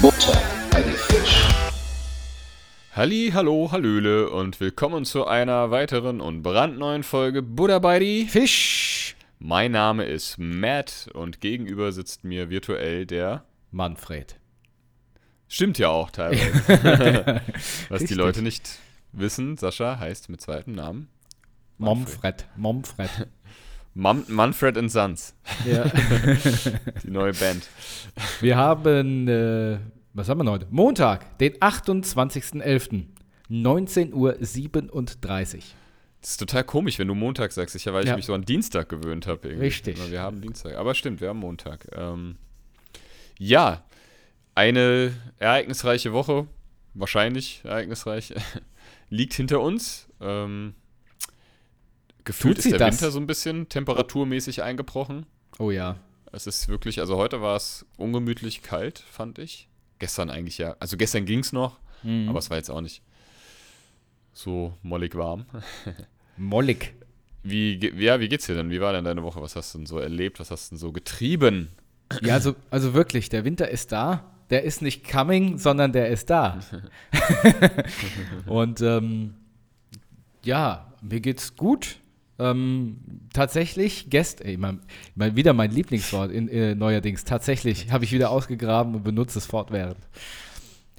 Butter bei die Fisch. Halli, hallo, hallöle und willkommen zu einer weiteren und brandneuen Folge Buddha bei die Fisch. Mein Name ist Matt und gegenüber sitzt mir virtuell der. Manfred. Stimmt ja auch teilweise. Was die. Leute nicht wissen, Sascha heißt mit zweitem Namen Momfred. Momfred. Mum Manfred and Sons, ja. die neue Band. Wir haben, äh, was haben wir heute? Montag, den 28.11. 19.37 Uhr. Das ist total komisch, wenn du Montag sagst, ich, weil ich Ja. mich so an Dienstag gewöhnt habe. Richtig. Aber Wir haben Dienstag. Aber stimmt, wir haben Montag. Ähm, ja, eine ereignisreiche Woche, wahrscheinlich ereignisreich, liegt hinter uns. Ähm, gefühlt ist der das? Winter so ein bisschen temperaturmäßig eingebrochen. Oh ja. Es ist wirklich, also heute war es ungemütlich kalt, fand ich. Gestern eigentlich ja. Also gestern ging es noch, Mhm. aber es war jetzt auch nicht so mollig warm. Mollig. Wie, ja, wie geht's dir denn? Wie war denn deine Woche? Was hast du denn so erlebt? Was hast du denn so getrieben? Ja, also, also wirklich, der Winter ist da. Der ist nicht coming, sondern der ist da. Und ähm, ja, mir geht's gut. Ähm, tatsächlich, gest ey, mal, mal wieder mein Lieblingswort in, äh, neuerdings. Tatsächlich habe ich wieder ausgegraben und benutze es fortwährend.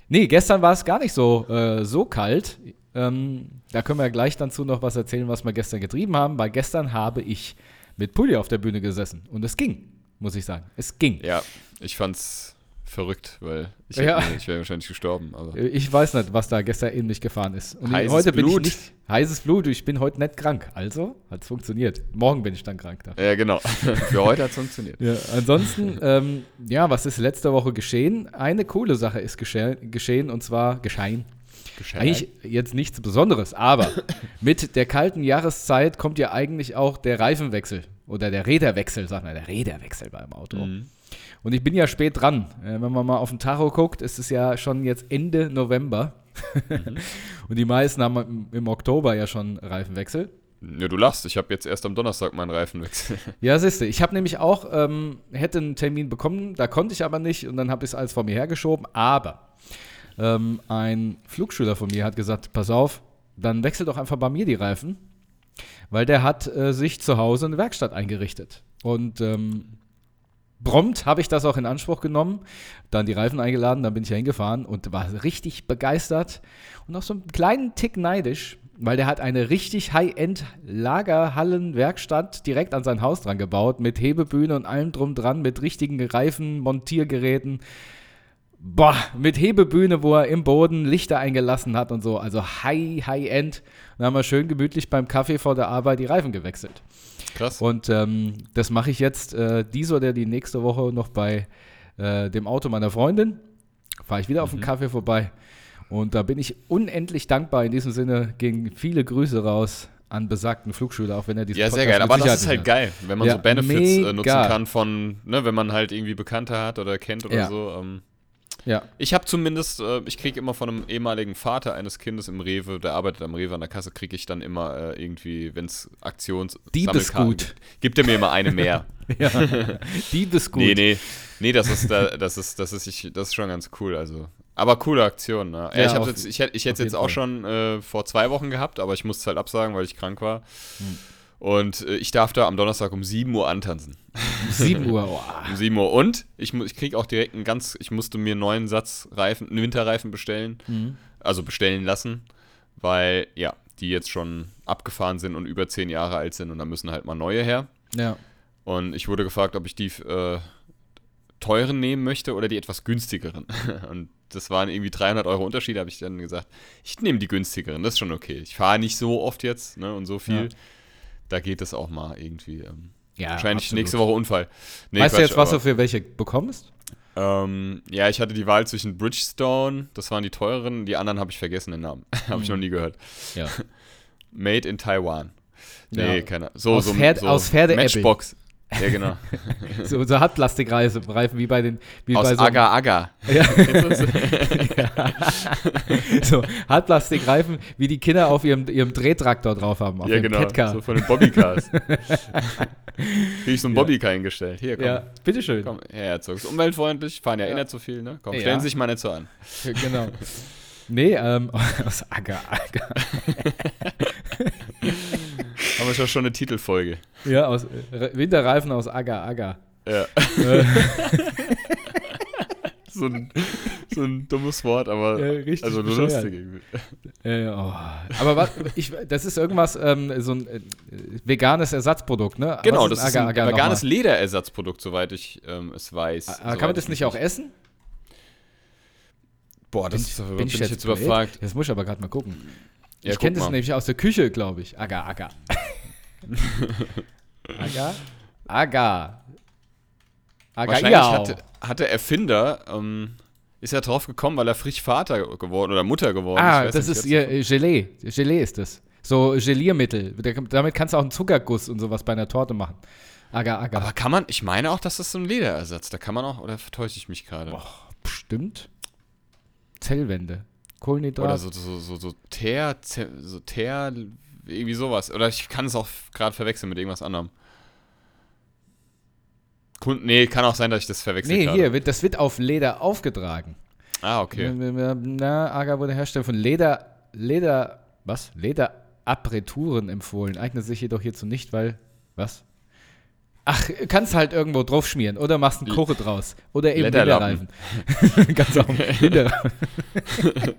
Nee, gestern war es gar nicht so, äh, so kalt. Ähm, da können wir ja gleich dazu noch was erzählen, was wir gestern getrieben haben. Weil gestern habe ich mit Pulli auf der Bühne gesessen. Und es ging, muss ich sagen. Es ging. Ja, ich fand's verrückt, weil ich, Ja. ich wäre wahrscheinlich gestorben. Aber Ich weiß nicht, was da gestern in mich gefahren ist. Und Heißes heute bin Blut. ich nicht. Heißes Blut, ich bin heute nicht krank. Also hat es funktioniert. Morgen bin ich dann krank. Da. ja, genau. Für heute hat's funktioniert. Ja, ansonsten, ähm, ja, was ist letzte Woche geschehen? Eine coole Sache ist gesche geschehen und zwar geschehen. Gescheit. Eigentlich jetzt nichts Besonderes, aber mit der kalten Jahreszeit kommt ja eigentlich auch der Reifenwechsel oder der Räderwechsel, sagt man, der Räderwechsel beim Auto. Mhm. Und ich bin ja spät dran. Äh, wenn man mal auf den Tacho guckt, ist es ja schon jetzt Ende November. Mhm. Und die meisten haben im, im Oktober ja schon Reifenwechsel. Ja, du lachst. Ich habe jetzt erst am Donnerstag meinen Reifenwechsel. Ja, siehste, ich habe nämlich auch, ähm, hätte einen Termin bekommen, da konnte ich aber nicht und dann habe ich es alles vor mir hergeschoben. Aber ähm, ein Flugschüler von mir hat gesagt, pass auf, dann wechsel doch einfach bei mir die Reifen, weil der hat äh, sich zu Hause eine Werkstatt eingerichtet. Und ähm, prompt habe ich das auch in Anspruch genommen, dann die Reifen eingeladen, dann bin ich ja hingefahren und war richtig begeistert und auch so einen kleinen Tick neidisch, weil der hat eine richtig High-End-Lagerhallen-Werkstatt direkt an sein Haus dran gebaut, mit Hebebühne und allem drum dran, mit richtigen Reifen, Montiergeräten. Boah, mit Hebebühne, wo er im Boden Lichter eingelassen hat und so. Also High, High-End. Dann haben wir schön gemütlich beim Kaffee vor der Arbeit die Reifen gewechselt. Krass. Und ähm, das mache ich jetzt äh, diese oder die nächste Woche noch bei äh, dem Auto meiner Freundin. Fahre ich wieder auf den Kaffee vorbei. Und da bin ich unendlich dankbar. In diesem Sinne gehen viele Grüße raus an besagten Flugschüler, auch wenn er diesen Ja, sehr Podcast geil. Aber das ist halt geil, wenn man Ja, so Benefits äh, nutzen kann von, ne, wenn man halt irgendwie Bekannte hat oder kennt oder Ja. so. Ähm. Ja, Ich habe zumindest, äh, ich kriege immer von einem ehemaligen Vater eines Kindes im Rewe, der arbeitet am Rewe an der Kasse, kriege ich dann immer äh, irgendwie, wenn es Aktions Diebesgut. Gibt, gibt er mir immer eine mehr. ja. Diebesgut. Nee, nee. Nee, das ist, da, das ist, das ist, ich, das ist schon ganz cool. Also. Aber coole Aktion, ne? Ja, ich auf- jetzt, ich hätte ich hätt's auf jetzt auch Fall. schon äh, vor zwei Wochen gehabt, aber ich musste es halt absagen, weil ich krank war. Hm. Und äh, ich darf da am Donnerstag um 7 Uhr antanzen. 7 Uhr. Oh. Um 7 Uhr. Und ich, ich krieg auch direkt einen ganz, ich musste mir einen neuen Satz Reifen, einen Winterreifen bestellen. Mhm. Also bestellen lassen, weil, ja, die jetzt schon abgefahren sind und über 10 Jahre alt sind und da müssen halt mal neue her. Ja. Und ich wurde gefragt, ob ich die äh, teuren nehmen möchte oder die etwas günstigeren. Und das waren irgendwie 300 Euro Unterschied, habe ich dann gesagt, ich nehme die günstigeren, das ist schon okay. Ich fahre nicht so oft jetzt ne, und so viel. Ja. Da geht es auch mal irgendwie. Ähm, Ja, wahrscheinlich absolut. nächste Woche Unfall. Nee, weißt du Quatsch, jetzt, was du aber, für welche bekommst? ähm, Ja, ich hatte die Wahl zwischen Bridgestone, das waren die teuren, die anderen habe ich vergessen, den Namen. habe ich noch nie gehört. Ja. Made in Taiwan. Nee, Ja. keine So, Aus so, Pferd- so aus Pferdeäppeln. Matchbox. Ja, genau. So, so Hartplastikreifen wie bei den. Wie Aus bei so, Agar Agar. Ja. so Hartplastikreifen, wie die Kinder auf ihrem, ihrem Drehtraktor drauf haben. Auf Ja, genau. Catcar. So von den Bobbycars. Krieg ich so einen Ja. Bobbycar hingestellt. Hier, komm. ja, bitteschön. Komm, Herr Herzog. Ist umweltfreundlich, fahren ja, eh Ja. nicht so viel, ne? Komm, stellen Sie sich mal nicht so an. Genau. Nee, ähm, aus Agar, Agar. Haben wir schon- schon eine Titelfolge. Ja, aus Winterreifen aus Agar, Agar. Ja. Äh, so, ein, so ein dummes Wort, aber Ja, richtig also nur lustig irgendwie. äh, oh. Aber was, ich, das ist irgendwas, ähm, so ein äh, veganes Ersatzprodukt, ne? Genau, Was das ist ein Agar, Agar veganes? Lederersatzprodukt, soweit ich ähm, es weiß. Ah, Soweit Kann man das ich nicht auch essen? Boah, das Bin ich- ist, bin ich jetzt, jetzt überfragt. Das muss ich aber gerade mal gucken. Ja, ich kenne das nämlich aus der Küche, glaube ich. Agar, Agar. Agar? Agar. Agar, Wahrscheinlich ja. hat, der Erfinder, ähm, ist er drauf gekommen, weil er frisch Vater geworden oder Mutter geworden Ah, Ich weiß das nicht, ist ihr Gelee. Gelee ist das. So Geliermittel. Da- Damit kannst du auch einen Zuckerguss und sowas bei einer Torte machen. Agar, Agar. Aber kann man, ich meine auch, dass das so ein Lederersatz, da kann man auch, oder vertäusche ich mich gerade? Bestimmt. Zellwände. Kohlenhydrat. Oder so, so, so, so Teer, so Teer, irgendwie sowas. Oder ich kann es auch gerade verwechseln mit irgendwas anderem. Kun nee, kann auch sein, dass ich das verwechsel Nee, gerade. hier, wird, das wird auf Leder aufgetragen. Ah, okay. Na, Agar wurde Hersteller von Leder, Leder, was? Lederapparaturen empfohlen. Eignet sich jedoch hierzu nicht, weil, was? Ach, kannst halt irgendwo drauf schmieren oder machst einen Kuche draus. Oder eben Lederlappen. Winterreifen. Ganz auch Winterreifen.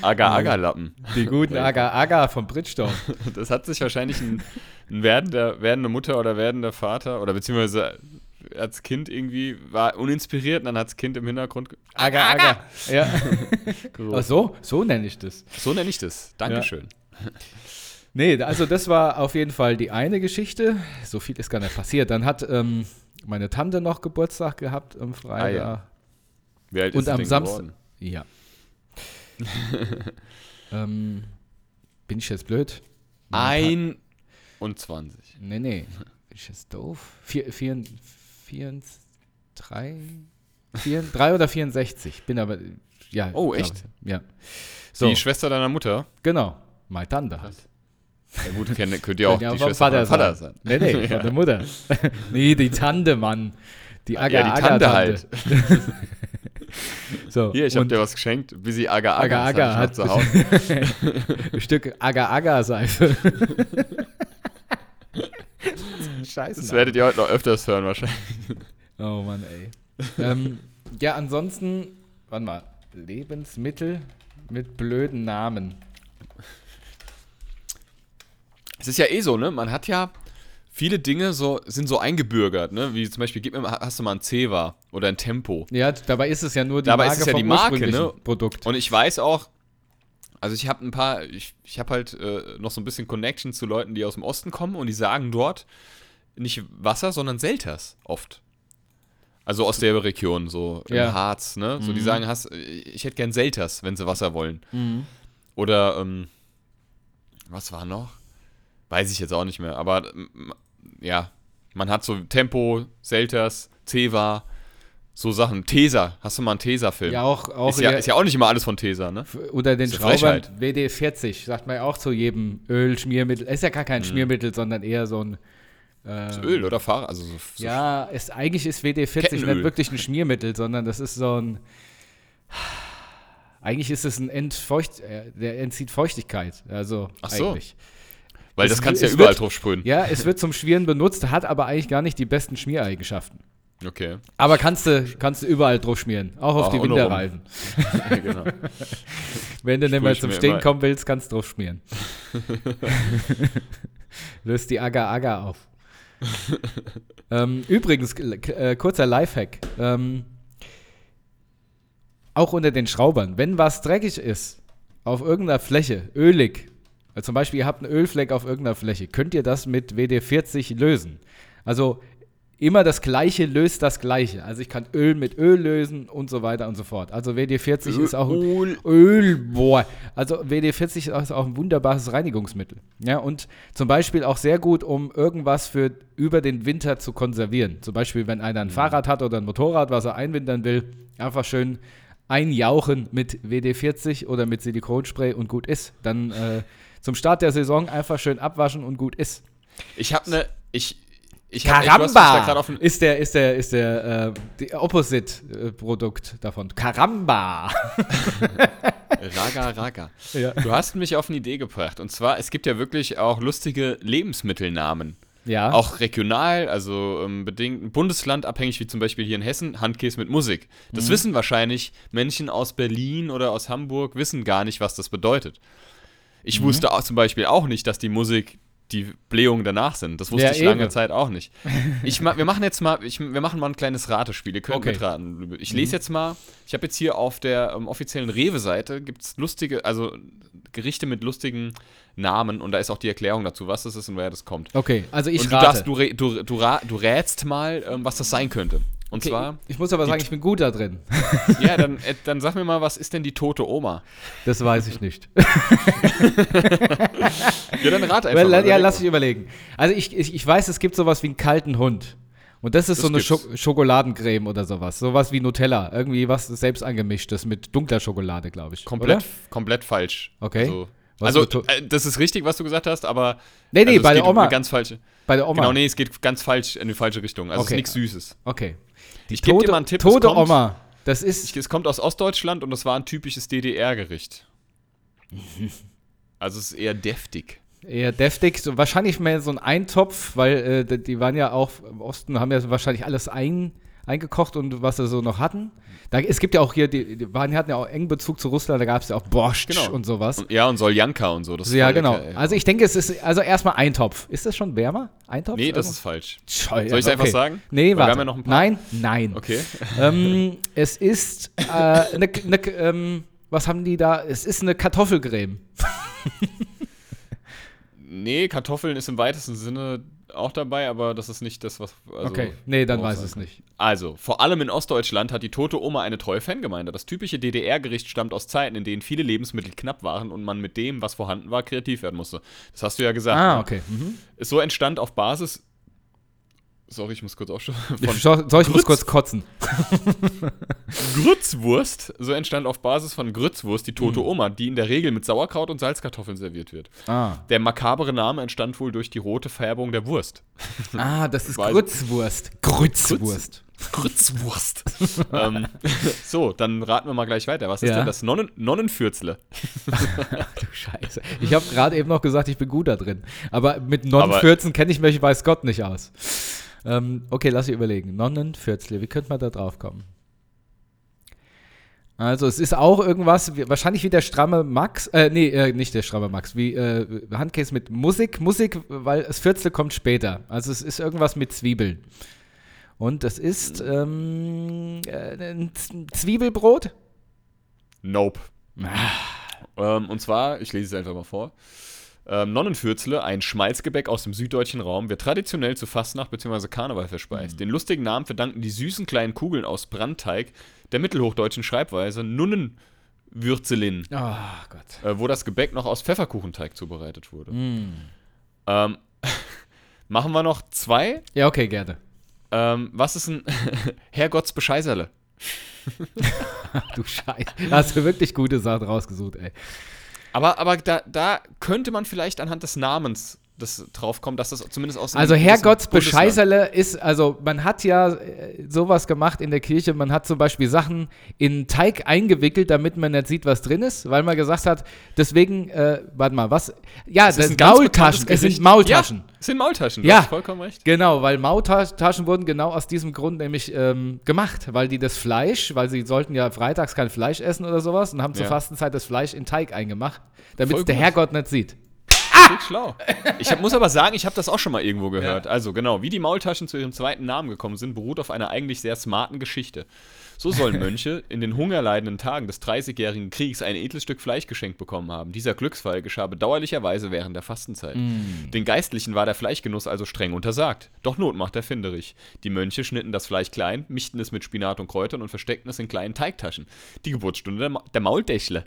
Agar-Agar-Lappen. Die guten Agar Agar vom Bridgestone. Das hat sich wahrscheinlich ein, ein werdender, werdende Mutter oder werdender Vater oder beziehungsweise als Kind irgendwie war uninspiriert und dann hat das Kind im Hintergrund Agar Agar. Ja. so, so nenne ich das. So nenne ich das. Dankeschön. Nee, also das war auf jeden Fall die eine Geschichte. So viel ist gar nicht passiert. Dann hat ähm, meine Tante noch Geburtstag gehabt am Freitag. Ah, ja. Wie alt Und ist am Samstag. Ja. ähm, bin ich jetzt blöd? Ein und 20. Nee, nee. Bin ich jetzt doof? Vier, vier, vier, drei, vier, drei oder 64. Bin aber, ja. Oh, echt? ich. Ja. So, Die Schwester deiner Mutter? genau. Meine Tante halt. Ja gut, kennt, könnt ihr auch Könnte ja die vom Schwester Vater Vater sein. sein. Nee, nee, von der Mutter. nee, die Tante, Mann. Die Agar, Ja, die Tante halt. So, Hier, ich hab dir was geschenkt. Bis sie Agar hatte ich noch hat- zu Hause. ein Stück Agar Agar Seife. Scheiße. Das werdet ihr heute noch öfters hören wahrscheinlich. Oh Mann, ey. ähm, ja, ansonsten, warte mal, Lebensmittel mit blöden Namen. Es ist ja eh so, ne? Man hat ja viele Dinge so, sind so eingebürgert, ne? Wie zum Beispiel, gib mir mal, hast du mal ein Ceva oder ein Tempo. Ja, dabei ist es ja nur die Dabei ist Marke es ja vom die Marke, ne? Produkt. Und ich weiß auch, also ich habe ein paar, ich, ich habe halt äh, noch so ein bisschen Connection zu Leuten, die aus dem Osten kommen und die sagen dort nicht Wasser, sondern Selters oft. Also aus der Region, so im Ja. Harz, ne? So, die Mhm. sagen, hast, ich hätte gern Selters, wenn sie Wasser wollen. Mhm. Oder, ähm, was war noch? Weiß ich jetzt auch nicht mehr. Aber ja, man hat so Tempo, Selters, Ceva, so Sachen. Tesa, hast du mal einen Tesa-Film? Ja, auch, auch ist, ja, hier- ist ja auch nicht immer alles von Tesa, ne? unter den Schraubern Frechheit. WD-40, sagt man ja auch zu jedem Öl, Schmiermittel. Ist ja gar kein Schmiermittel, sondern eher so ein. Mhm. Ähm, Öl oder Fahrer, also so, so Ja, ist, eigentlich ist WD-40 Kettenöl. nicht wirklich ein Schmiermittel, sondern das ist so ein. Eigentlich ist es ein Entfeucht, äh, der entzieht Feuchtigkeit. Also Ach so. eigentlich. Weil es das kannst du ja überall wird- drauf sprühen. Ja, es wird zum Schmieren benutzt, hat aber eigentlich gar nicht die besten Schmiereigenschaften. Okay. Aber kannst du, kannst du überall drauf schmieren, auch auf Auch die. Winterreifen. genau. Wenn du nicht mehr ich zum Stehen kommen willst, kannst du drauf schmieren. Löst die Agar-Agar auf. ähm, übrigens, äh, kurzer Lifehack. Ähm, auch unter den Schraubern, wenn was dreckig ist, auf irgendeiner Fläche, ölig, äh, zum Beispiel ihr habt einen Ölfleck auf irgendeiner Fläche, könnt ihr das mit WD-40 lösen. Also immer das Gleiche löst das Gleiche. Also ich kann Öl mit Öl lösen und so weiter und so fort. Also WD-40 ist auch ein Öl. Öl, boah. Also WD-40 ist auch ein wunderbares Reinigungsmittel. Ja, und zum Beispiel auch sehr gut, um irgendwas für über den Winter zu konservieren. Zum Beispiel, wenn einer ein Fahrrad hat oder ein Motorrad, was er einwintern will, einfach schön einjauchen mit WD-40 oder mit Silikonspray und gut ist. Dann äh, zum Start der Saison einfach schön abwaschen und gut ist. Ich habe eine. Ich, ich hab, ey, grad Karamba auf den- ist der, ist der, ist der äh, Opposite-Produkt davon. Karamba. Raga, raga. Ja. Du hast mich auf eine Idee gebracht. Und zwar, es gibt ja wirklich auch lustige Lebensmittelnamen. Ja. Auch regional, also ähm, bedingt bundeslandabhängig, wie zum Beispiel hier in Hessen, Handkäse mit Musik. Das wissen wahrscheinlich Menschen aus Berlin oder aus Hamburg, wissen gar nicht, was das bedeutet. Ich wusste auch zum Beispiel auch nicht, dass die Musik die Blähungen danach sind. Das wusste Ja, ich lange eben. Zeit auch nicht. Ich ma wir machen jetzt mal, ich, wir machen mal ein kleines Ratespiel. Ihr könnt Okay. mitraten. Ich lese jetzt mal, ich habe jetzt hier auf der ähm, offiziellen Rewe-Seite gibt es lustige, also Gerichte mit lustigen Namen und da ist auch die Erklärung dazu, was das ist und woher das kommt. Okay, also ich und du rate. darfst, du, du, du, du rätst mal, ähm, was das sein könnte. Und okay, zwar, ich muss aber sagen, ich bin gut da drin. ja, dann, äh, dann sag mir mal, was ist denn die tote Oma? Das weiß ich nicht. Ja, dann rat einfach. Well, mal, ja, lass ich überlegen. Also ich, ich, ich weiß, es gibt sowas wie einen kalten Hund. Und das ist Das so eine. Scho Schokoladencreme oder sowas. Sowas wie Nutella. Irgendwie was selbst angemischtes mit dunkler Schokolade, glaube ich. Komplett, Oder? komplett falsch. Okay. Also, Was also äh, das ist richtig, was du gesagt hast, aber Nee, nee, also, bei der um Oma. eine ganz falsche. Bei der Oma. Genau, nee, es geht ganz falsch in die falsche Richtung. Also Okay. es ist nichts Süßes. Okay. Die Ich geb dir tote, mal einen Tipp, es tote kommt- Oma. Das ist. Ich, es kommt aus Ostdeutschland und das war ein typisches DDR-Gericht. Also es ist eher deftig. Eher deftig, so wahrscheinlich mehr so ein Eintopf, weil äh, die- die waren ja auch im Osten, haben ja wahrscheinlich alles ein, eingekocht und was sie so noch hatten. Da, es gibt ja auch hier, die, die waren, hatten ja auch engen Bezug zu Russland, da gab es ja auch Borscht Genau. und sowas. Und, ja, und Soljanka und so. Ja, genau. lecker, ey. also ich denke, es ist, also erstmal Eintopf. Ist das schon wärmer? Eintopf? nee, das ist falsch. Scheu, Soll ich's einfach sagen? Nee, Weil wir warte. haben ja noch ein paar. Nein, nein. Okay. ähm, es ist äh, eine, eine, ähm, was haben die da? Es ist eine Kartoffelcreme. Nee, Kartoffeln ist im weitesten Sinne auch dabei, aber das ist nicht das, was. Also, okay, nee, dann weiß es nicht. Also, vor allem in Ostdeutschland hat die tote Oma eine treue Fangemeinde. Das typische DDR-Gericht stammt aus Zeiten, in denen viele Lebensmittel knapp waren und man mit dem, was vorhanden war, kreativ werden musste. Das hast du ja gesagt. Ah, okay. Mhm. So entstand auf Basis. Sorry, ich muss kurz. Von Soll soll ich muss Grütz- kurz kotzen? Grützwurst. So entstand auf Basis von Grützwurst die tote Oma, die in der Regel mit Sauerkraut und Salzkartoffeln serviert wird. Ah. Der makabere Name entstand wohl durch die rote Färbung der Wurst. Ah, das ist Grützwurst. Grützwurst. Grützwurst. ähm, so, dann raten wir mal gleich weiter. Was ist Ja. denn das Nonnen Nonnenfürzle? Du Scheiße. Ich habe gerade eben noch gesagt, ich bin gut da drin. Aber mit Nonnenfürzen kenne ich mich, weiß Gott, nicht aus. Ähm, okay, lass ich überlegen. Nonnenfürzle, wie könnte man da drauf kommen? Also, es ist auch irgendwas, wahrscheinlich wie der stramme Max, äh, nee, äh, nicht der stramme Max, wie äh, Handcase mit Musik. Musik, weil das Fürzle kommt später. Also, es ist irgendwas mit Zwiebeln. Und das ist ähm, äh, ein Zwiebelbrot? Nope. Ah. Ähm, und zwar, ich lese es einfach mal vor. Ähm, Nonnenfürzle, ein Schmalzgebäck aus dem süddeutschen Raum, wird traditionell zu Fastnacht bzw. Karneval Mhm. verspeist. Den lustigen Namen verdanken die süßen kleinen Kugeln aus Brandteig der mittelhochdeutschen Schreibweise Nunnenwürzelin, Oh Gott. äh, wo das Gebäck noch aus Pfefferkuchenteig zubereitet wurde. Mm. Ähm, machen wir noch zwei. Ja, okay, gerne. Ähm, was ist ein Herrgottsbescheißerle? Du Scheiße. Da hast du wirklich gute Sachen rausgesucht, ey. Aber, aber da, da könnte man vielleicht anhand des Namens das draufkommen, dass das zumindest aus Also Herrgotts Bescheißerle ist, also man hat ja äh, sowas gemacht in der Kirche, man hat zum Beispiel Sachen in Teig eingewickelt, damit man nicht sieht, was drin ist, weil man gesagt hat, deswegen, äh, warte mal, was? Ja, Das das sind Maultaschen, es sind. Maultaschen. Ja, es sind Maultaschen, du Ja. hast vollkommen recht. Genau, weil Maultaschen wurden genau aus diesem Grund nämlich ähm, gemacht, weil die das Fleisch, weil sie sollten ja freitags kein Fleisch essen oder sowas und haben zur Ja. Fastenzeit das Fleisch in Teig eingemacht, damit es der. Herrgott nicht sieht. Richtig schlau. Ich hab, muss aber sagen, ich habe das auch schon mal irgendwo gehört. Also genau, wie die Maultaschen zu ihrem zweiten Namen gekommen sind, beruht auf einer eigentlich sehr smarten Geschichte. So sollen Mönche in den hungerleidenden Tagen des Dreißigjährigen Kriegs ein edles Stück Fleisch geschenkt bekommen haben. Dieser Glücksfall geschah bedauerlicherweise während der Fastenzeit. Den Geistlichen war der Fleischgenuss also streng untersagt. Doch Not macht erfinderisch. Die Mönche schnitten das Fleisch klein, mischten es mit Spinat und Kräutern und versteckten es in kleinen Teigtaschen. Die Geburtsstunde der, Ma der Mauldächle.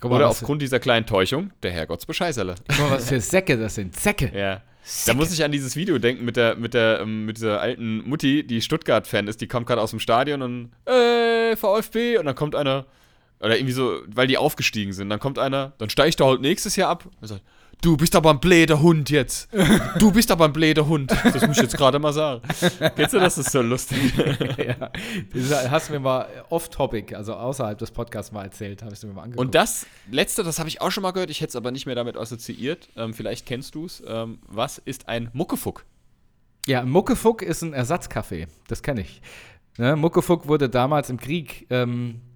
Guck mal, Oder aufgrund dieser kleinen Täuschung der Herrgottsbescheißerle. guck mal, was für Säcke das sind. Säcke. Ja. Da muss ich an dieses Video denken mit der, mit der, ähm, mit dieser alten Mutti, die Stuttgart-Fan ist, die kommt gerade aus dem Stadion und äh, VfB und dann kommt einer, oder irgendwie so, weil die aufgestiegen sind, dann kommt einer, dann steigt er halt nächstes Jahr ab und sagt, du bist aber ein bläder Hund jetzt. Du bist aber ein bläder Hund. Das muss ich jetzt gerade mal sagen. Kennst du das? Das ist so lustig. ja. Das hast du mir mal off-topic, also außerhalb des Podcasts mal erzählt, habe ich mir mal angeguckt. Und das letzte, das habe ich auch schon mal gehört, ich hätte es aber nicht mehr damit assoziiert. Ähm, vielleicht kennst du es. Ähm, was ist ein Muckefuck? Ja, Muckefuck ist ein Ersatzkaffee. Das kenne ich. Ne, Muckefuck wurde damals im Krieg ähm, äh,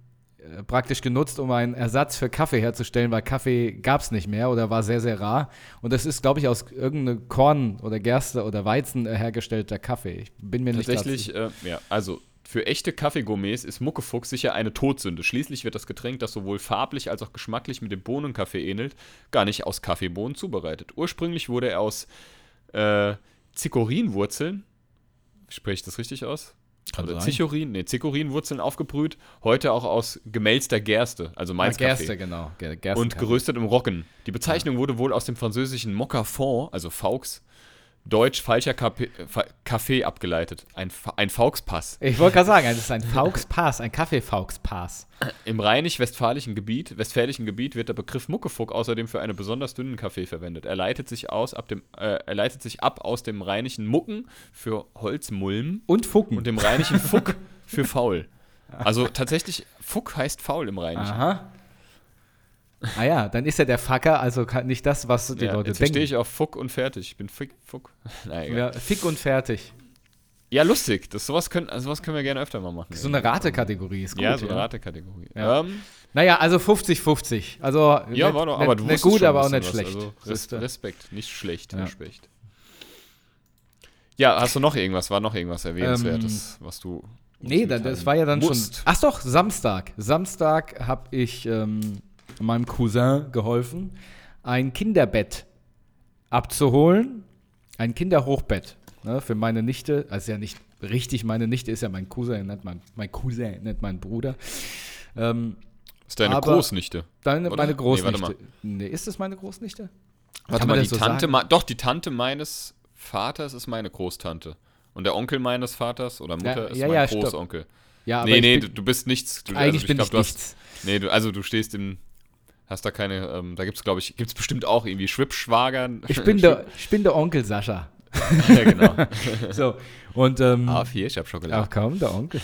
praktisch genutzt, um einen Ersatz für Kaffee herzustellen, weil Kaffee gab es nicht mehr oder war sehr, sehr rar. Und das ist, glaube ich, aus irgendeinem Korn oder Gerste oder Weizen äh, hergestellter Kaffee. Ich bin mir nicht Tatsächlich, äh, ja, also für echte Kaffeegourmets ist Muckefuchs sicher eine Todsünde. Schließlich wird das Getränk, das sowohl farblich als auch geschmacklich mit dem Bohnenkaffee ähnelt, gar nicht aus Kaffeebohnen zubereitet. Ursprünglich wurde er aus äh, Zikorinwurzeln, spreche ich das richtig aus? Kann Oder sein. Zichorin, nee, Zikorinwurzeln aufgebrüht, heute auch aus gemälzter Gerste, also Ah, Mainz Gerste, genau. Ger- Gerste und geröstet im Roggen. Die Bezeichnung wurde wohl aus dem französischen Mocafond, also Faux, Deutsch falscher Kaffee, abgeleitet. Ein, ein Fauxpass. Ich wollte gerade sagen, es ist ein Fauxpass, ein Kaffee-Fauxpass. Im rheinisch-westfälischen Gebiet, westfälischen Gebiet wird der Begriff Muckefuck außerdem für einen besonders dünnen Kaffee verwendet. Er leitet sich, aus, ab, dem, äh, er leitet sich ab aus dem rheinischen Mucken für Holzmulm Und Fucken. und dem rheinischen Fuck für faul. Also tatsächlich, Fuck heißt faul im Rheinischen. Aha. Ah ja, dann ist er der Fucker, also nicht das, was die Ja, Leute jetzt denken. stehe ich auf Fuck und fertig. Ich bin Fick, Fuck. Egal. Ja, fick und fertig. Ja, lustig. Das, sowas, können, also sowas können wir gerne öfter mal machen. So eine Ratekategorie ist gut. ja, so eine Ratekategorie. Ja. Ähm, Naja, also 50-50. Also ja, nicht- war doch, nicht- aber nicht wusstest gut, aber auch nicht was. schlecht. Also, Siehste. Respekt, nicht schlecht, Ja. Respekt. Ja, hast du noch irgendwas? War noch irgendwas Erwähnenswertes, was du. Ähm, Nee, das war ja dann musst? schon. Ach doch, Samstag. Samstag habe ich ähm, meinem Cousin geholfen, ein Kinderbett abzuholen. Ein Kinderhochbett. Ne, für meine Nichte. Also ja nicht richtig meine Nichte, ist ja mein Cousin, nicht mein, mein Cousin, nicht mein Bruder. Ähm, ist deine aber- Großnichte. deine, Oder? meine Nee, Großnichte. warte Nee, ist das meine Großnichte? Warte Kann mal, die so Tante, ma- doch, die Tante meines Vaters ist meine Großtante. Und der Onkel meines Vaters oder Mutter Ja, ist ja, mein ja, stopp. Großonkel. Ja, aber nee, nee, du, du bist nichts. Du, eigentlich ich bin glaub, ich du hast- nichts. Nee, du, also du stehst im. Hast da keine. Ähm, da gibt es, glaube ich, gibt es bestimmt auch irgendwie Schwippschwager. Ich bin, der, ich bin der Onkel Sascha. ja, genau. So, und ähm, Ah, vier, ich hab Schokolade. Ach komm, der Onkel.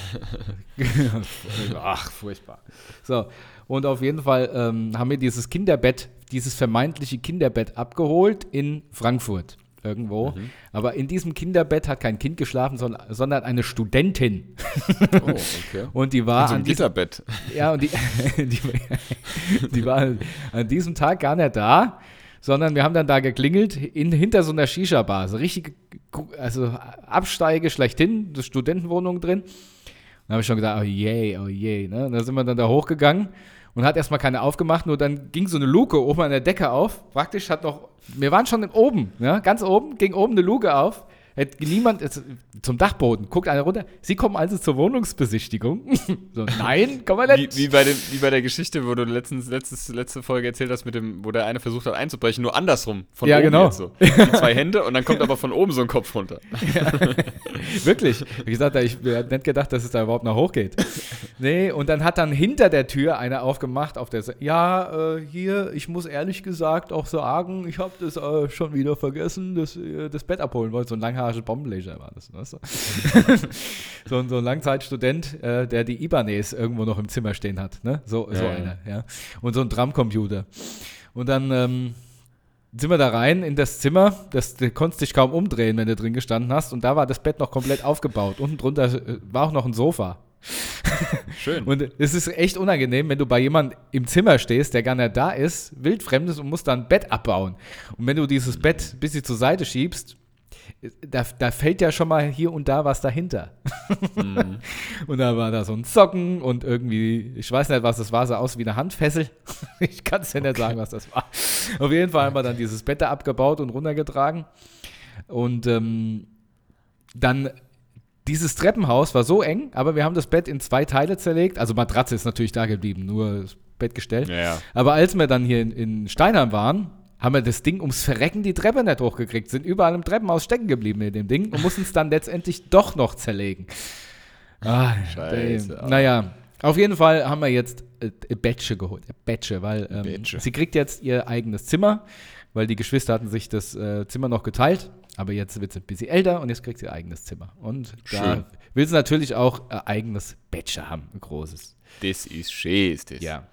Ach, furchtbar. So, und auf jeden Fall ähm, haben wir dieses Kinderbett, dieses vermeintliche Kinderbett abgeholt in Frankfurt irgendwo. Mhm. Aber in diesem Kinderbett hat kein Kind geschlafen, sondern, sondern eine Studentin. Oh, okay. Und die war so an ein diesem, Gitterbett. ja, und die, die, die war an diesem Tag gar nicht da, sondern wir haben dann da geklingelt in, hinter so einer Shisha-Bar. So richtig, also Absteige schlechthin, eine Studentenwohnung drin. Dann habe ich schon gedacht, oh je, oh je. Ne? Und dann sind wir dann da hochgegangen und hat erstmal keine aufgemacht, nur dann ging so eine Luke oben an der Decke auf. Praktisch hat noch, wir waren schon oben, ja, ganz oben, ging oben eine Luke auf. Hätte niemand zum Dachboden, guckt einer runter. Sie kommen also zur Wohnungsbesichtigung. so, nein, komm mal Wie, nicht. wie, bei dem, wie bei der Geschichte, wo du letztens, letztes, letzte Folge erzählt hast, mit dem, wo der eine versucht hat einzubrechen, nur andersrum. Von Ja, oben genau. So. Zwei Hände und dann kommt aber von oben so ein Kopf runter. Wirklich. Wie gesagt, ich hätte nicht gedacht, dass es da überhaupt noch hochgeht. Nee, und dann hat dann hinter der Tür einer aufgemacht, auf der Ja, äh, hier, ich muss ehrlich gesagt auch sagen, ich habe das äh, schon wieder vergessen, dass ihr das Bett abholen wollt. So ein langhaariger Bombenleger war das. Weißt du? so, ein- so ein Langzeitstudent, äh, der die Ibanez irgendwo noch im Zimmer stehen hat. Ne? So, so Ja, ja. einer, ja. Und so ein Drumcomputer. Und dann ähm, sind wir da rein in das Zimmer. Das, du konntest dich kaum umdrehen, wenn du drin gestanden hast. Und da war das Bett noch komplett aufgebaut. Unten drunter äh, war auch noch ein Sofa. Schön. Und es ist echt unangenehm, wenn du bei jemandem im Zimmer stehst, der gar nicht da ist, wildfremdes und musst dann ein Bett abbauen. Und wenn du dieses Bett ein bisschen zur Seite schiebst, da, da fällt ja schon mal hier und da was dahinter. Mhm. Und da war da so ein Socken und irgendwie, ich weiß nicht, was das war, sah aus wie eine Handfessel. Ich kann es ja nicht sagen, was das war. Auf jeden Fall haben wir dann dieses Bett da abgebaut und runtergetragen. Und ähm, dann dieses Treppenhaus war so eng, aber wir haben das Bett in zwei Teile zerlegt. Also Matratze ist natürlich da geblieben, nur das Bettgestell. Ja, ja. Aber als wir dann hier in, in Steinheim waren, haben wir das Ding ums Verrecken die Treppe nicht hochgekriegt, sind überall im Treppenhaus stecken geblieben mit dem Ding und mussten es dann letztendlich doch noch zerlegen. Ah, Scheiße, damn. Naja, auf jeden Fall haben wir jetzt äh, Betsche geholt. äh, Betsche, weil ähm, Betsche. sie kriegt jetzt ihr eigenes Zimmer, weil die Geschwister hatten sich das äh, Zimmer noch geteilt. Aber jetzt wird sie ein bisschen älter und jetzt kriegt sie ihr eigenes Zimmer. Und da Schön. will sie natürlich auch ein eigenes Betsche haben, ein großes. Das ist schön, ist das. Ja.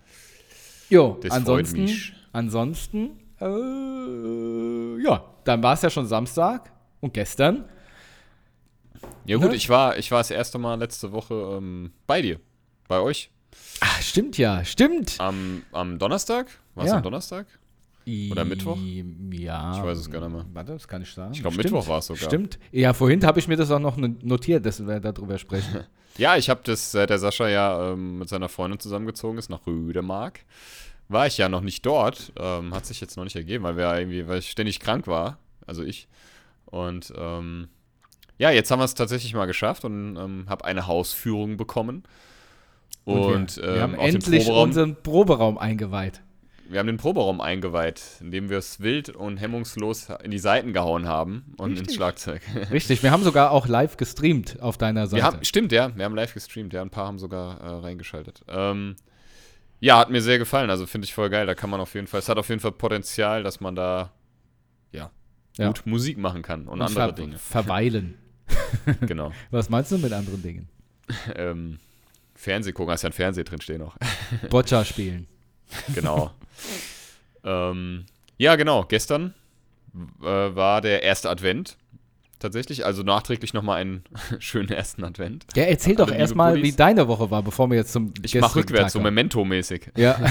Jo, Das freut ansonsten, mich. ansonsten, äh, ja, dann war es ja schon Samstag und gestern. Ja gut, Ne? ich war, ich war das erste Mal letzte Woche ähm, bei dir. Bei euch. Ah, stimmt ja, stimmt. Am, am Donnerstag? War es Ja. am Donnerstag? Oder Mittwoch? Ja. Ich weiß es gar nicht mehr. Warte, das kann ich sagen. Ich glaub, Stimmt. Mittwoch war es sogar. Stimmt. Ja, vorhin habe ich mir das auch noch notiert, dass wir darüber sprechen. Ja, ich habe das, seit der Sascha ja ähm, mit seiner Freundin zusammengezogen ist nach Rüdemark, war ich ja noch nicht dort. Ähm, hat sich jetzt noch nicht ergeben, weil wir ja irgendwie, weil ich ständig krank war. Also ich. Und ähm, ja, jetzt haben wir es tatsächlich mal geschafft und ähm, habe eine Hausführung bekommen. Und, wir, ähm, wir haben den endlich Proberaum- unseren Proberaum eingeweiht. Wir haben den Proberaum eingeweiht, indem wir es wild und hemmungslos in die Seiten gehauen haben und ins Richtig. Schlagzeug. Richtig, wir haben sogar auch live gestreamt auf deiner Seite. Wir haben, stimmt, ja, wir haben live gestreamt, ja, ein paar haben sogar äh, reingeschaltet. Ähm, ja, hat mir sehr gefallen, also finde ich voll geil. Da kann man auf jeden Fall, es hat auf jeden Fall Potenzial, dass man da ja, Ja. gut Musik machen kann und, Und andere ver Dinge. verweilen. Genau. Was meinst du mit anderen Dingen? ähm, Fernseh gucken, hast ja ein Fernseher drin stehen noch. Boccia spielen. genau. ähm, ja, genau. Gestern äh, war der erste Advent. Tatsächlich, also nachträglich nochmal einen schönen ersten Advent. Ja, erzähl doch erstmal, wie deine Woche war, bevor wir jetzt zum Ich mach rückwärts, so. Memento-mäßig. Ja.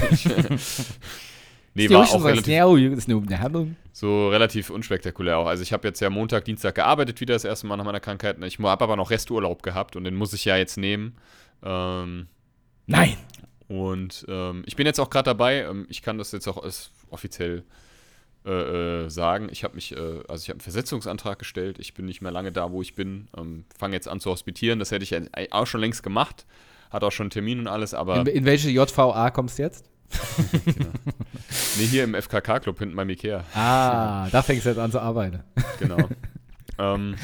Nee, war auch relativ relativ. So relativ unspektakulär auch. Also ich habe jetzt ja Montag, Dienstag gearbeitet, wieder das erste Mal nach meiner Krankheit. Ich habe aber noch Resturlaub gehabt und den muss ich ja jetzt nehmen. Ähm, Nein. und ähm, ich bin jetzt auch gerade dabei. Ähm, ich kann das jetzt auch als offiziell äh, äh, sagen. Ich habe mich, äh, also ich habe einen Versetzungsantrag gestellt. Ich bin nicht mehr lange da, wo ich bin. Ähm, Fange jetzt an zu hospitieren. Das hätte ich ja auch schon längst gemacht. Hat auch schon einen Termin und alles, aber In, in welche JVA kommst du jetzt? nee, hier im FKK-Club hinten beim Ikea. Ah, da fängst du jetzt an zu arbeiten. Genau. ähm,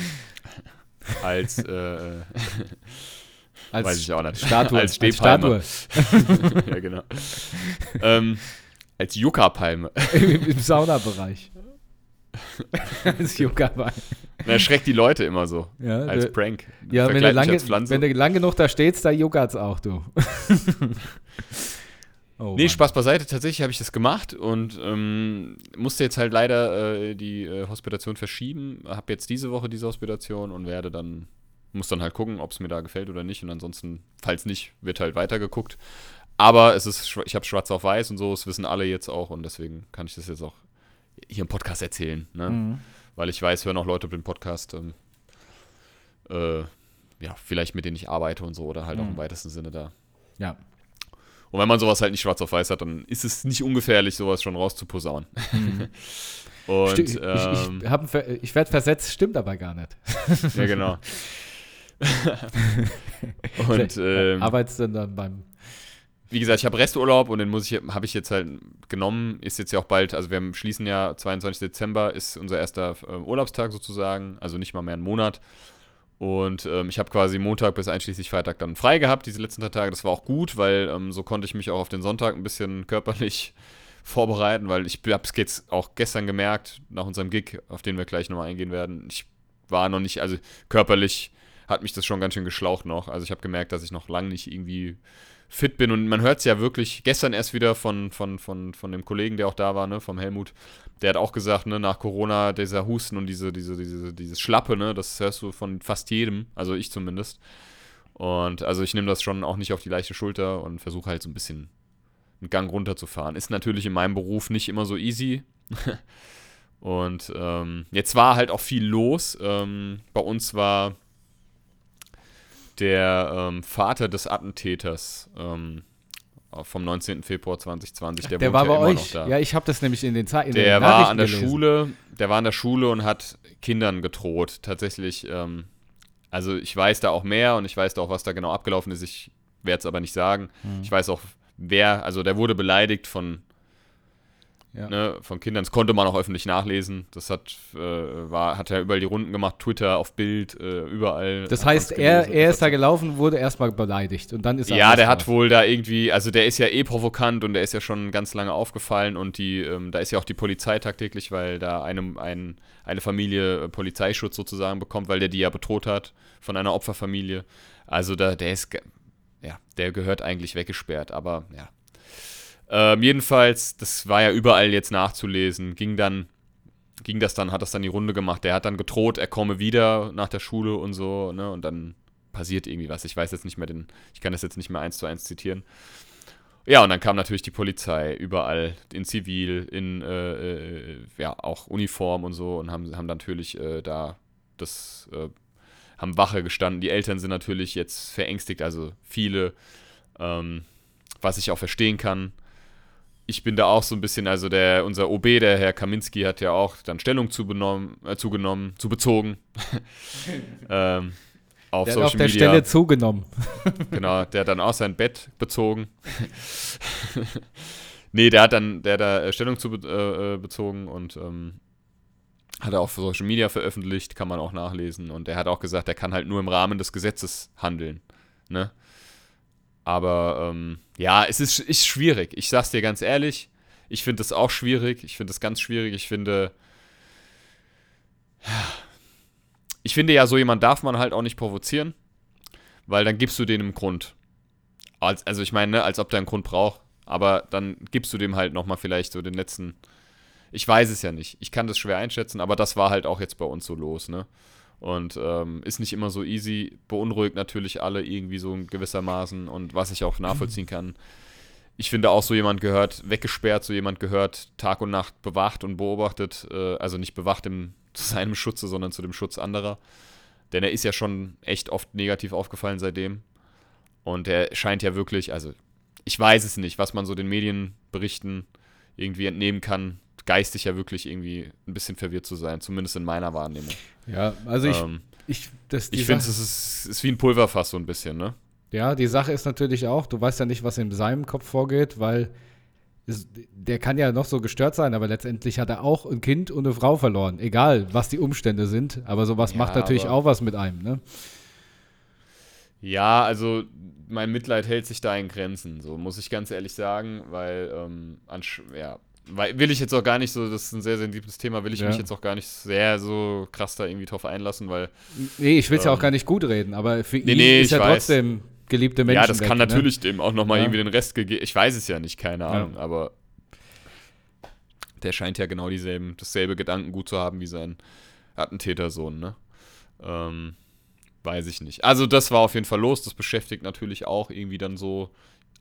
als, äh, Als weiß ich auch nicht. Statue. als Stehpalme. Statue. ja, genau. ähm, als Yucca-Palme. Im, Im Saunabereich. als Yoga Er schreckt die Leute immer so. Ja, als Prank. Ja, wenn du, lange, wenn du lang genug da stehst, da juckert's auch, du. oh, Nee, Mann. Spaß beiseite. Tatsächlich habe ich das gemacht und ähm, musste jetzt halt leider äh, die äh, Hospitation verschieben. Habe jetzt diese Woche diese Hospitation und werde dann, muss dann halt gucken, ob es mir da gefällt oder nicht. Und ansonsten, falls nicht, wird halt weitergeguckt. Aber es ist, ich habe schwarz auf weiß und so, das wissen alle jetzt auch und deswegen kann ich das jetzt auch hier im Podcast erzählen. Ne? Mhm. Weil ich weiß, hören auch Leute den Podcast, ähm, äh, ja, vielleicht mit denen ich arbeite und so oder halt auch im Mhm. weitesten Sinne da. Ja. Und wenn man sowas halt nicht schwarz auf weiß hat, dann ist es nicht ungefährlich, sowas schon rauszuposaunen. und Sti- ich ähm, ich, Ver- ich werde versetzt, stimmt aber gar nicht. ja, genau. und ähm, Arbeitest du dann beim. Wie gesagt, ich habe Resturlaub und den muss ich, habe ich jetzt halt genommen. Ist jetzt ja auch bald, also wir schließen ja 22. Dezember ist unser erster äh, Urlaubstag sozusagen, also nicht mal mehr einen Monat. Und ähm, ich habe quasi Montag bis einschließlich Freitag dann frei gehabt, diese letzten drei Tage. Das war auch gut, weil ähm, so konnte ich mich auch auf den Sonntag ein bisschen körperlich vorbereiten, weil ich habe es jetzt auch gestern gemerkt, nach unserem Gig, auf den wir gleich nochmal eingehen werden. Ich war noch nicht, also körperlich hat mich das schon ganz schön geschlaucht noch. Also ich habe gemerkt, dass ich noch lange nicht irgendwie fit bin. Und man hört es ja wirklich gestern erst wieder von, von, von, von dem Kollegen, der auch da war, ne, vom Helmut. Der hat auch gesagt, ne, nach Corona, dieser Husten und diese, diese, diese, dieses Schlappe, ne, das hörst du von fast jedem, also ich zumindest. Und also ich nehme das schon auch nicht auf die leichte Schulter und versuche halt so ein bisschen einen Gang runterzufahren. Ist natürlich in meinem Beruf nicht immer so easy. und ähm, jetzt war halt auch viel los. Ähm, bei uns war der ähm, Vater des Attentäters ähm, vom 19. Februar 2020. Der, der war ja bei euch. Ja, ich habe das nämlich in den Zeiten. Der war an der gelesen. Schule. Der war an der Schule und hat Kindern gedroht. Tatsächlich. Ähm, also ich weiß da auch mehr und ich weiß da auch, was da genau abgelaufen ist. Ich werde es aber nicht sagen. Hm. Ich weiß auch, wer. Also der wurde beleidigt von ja. Ne, von Kindern. Das konnte man auch öffentlich nachlesen. Das hat, äh, war, hat er überall die Runden gemacht, Twitter, auf Bild, äh, überall. Das heißt, er, er ist da gelaufen, wurde erstmal beleidigt und dann ist er. Ja, der hat wohl da irgendwie, also der ist ja eh provokant und der ist ja schon ganz lange aufgefallen und die, ähm, da ist ja auch die Polizei tagtäglich, weil da eine, ein, eine Familie äh, Polizeischutz sozusagen bekommt, weil der die ja bedroht hat von einer Opferfamilie. Also da, der ist, ja, der gehört eigentlich weggesperrt, aber ja, ähm, jedenfalls, das war ja überall jetzt nachzulesen, ging dann, ging das dann, hat das dann die Runde gemacht. Der hat dann gedroht, er komme wieder nach der Schule und so, ne, und dann passiert irgendwie was. Ich weiß jetzt nicht mehr den, ich kann das jetzt nicht mehr eins zu eins zitieren. Ja, und dann kam natürlich die Polizei überall in Zivil, in äh, äh, ja auch Uniform und so und haben, haben natürlich äh, da das äh, haben Wache gestanden. Die Eltern sind natürlich jetzt verängstigt, also viele, ähm, was ich auch verstehen kann ich bin da auch so ein bisschen, also der, unser OB, der Herr Kaminski, hat ja auch dann Stellung zugenommen, äh, zugenommen, zu bezogen. ähm, auf der Social hat auf der Media. Stelle zugenommen. genau, der hat dann auch sein Bett bezogen. nee, der hat dann, der da äh, Stellung zu äh, äh, bezogen und ähm, hat er auf Social Media veröffentlicht, kann man auch nachlesen. Und er hat auch gesagt, er kann halt nur im Rahmen des Gesetzes handeln. Ne? Aber ähm, ja, es ist, ist schwierig. Ich sag's dir ganz ehrlich. Ich finde es auch schwierig. Ich finde es ganz schwierig. Ich finde. Ich finde ja, so jemand darf man halt auch nicht provozieren, weil dann gibst du dem einen Grund. Als, also ich meine, ne, als ob der einen Grund braucht, aber dann gibst du dem halt nochmal vielleicht so den letzten. Ich weiß es ja nicht. Ich kann das schwer einschätzen, aber das war halt auch jetzt bei uns so los, ne? Und ähm, ist nicht immer so easy, beunruhigt natürlich alle irgendwie so gewissermaßen und was ich auch nachvollziehen kann. Ich finde auch so jemand gehört weggesperrt, so jemand gehört Tag und Nacht bewacht und beobachtet, äh, also nicht bewacht im, zu seinem Schutze, sondern zu dem Schutz anderer. Denn er ist ja schon echt oft negativ aufgefallen seitdem. Und er scheint ja wirklich, also ich weiß es nicht, was man so den Medienberichten irgendwie entnehmen kann, geistig ja wirklich irgendwie ein bisschen verwirrt zu sein, zumindest in meiner Wahrnehmung. Ja, also ich, ähm, ich, ich finde, es ist, ist wie ein Pulverfass so ein bisschen, ne? Ja, die Sache ist natürlich auch, du weißt ja nicht, was in seinem Kopf vorgeht, weil es, der kann ja noch so gestört sein, aber letztendlich hat er auch ein Kind und eine Frau verloren. Egal, was die Umstände sind, aber sowas ja, macht natürlich auch was mit einem, ne? Ja, also mein Mitleid hält sich da in Grenzen, so muss ich ganz ehrlich sagen, weil ähm, ja, weil, will ich jetzt auch gar nicht so, das ist ein sehr sensibles Thema, will ich ja. mich jetzt auch gar nicht sehr so krass da irgendwie drauf einlassen, weil. Nee, ich will es ähm, ja auch gar nicht gut reden, aber für nee, ihn nee, ist ja weiß. trotzdem geliebte Menschen. Ja, das weg, kann ne? natürlich dem auch nochmal ja. irgendwie den Rest gegeben. Ich weiß es ja nicht, keine Ahnung, ja. aber der scheint ja genau dieselben, dasselbe Gedankengut zu haben wie sein Attentätersohn, ne? Ähm, weiß ich nicht. Also, das war auf jeden Fall los. Das beschäftigt natürlich auch irgendwie dann so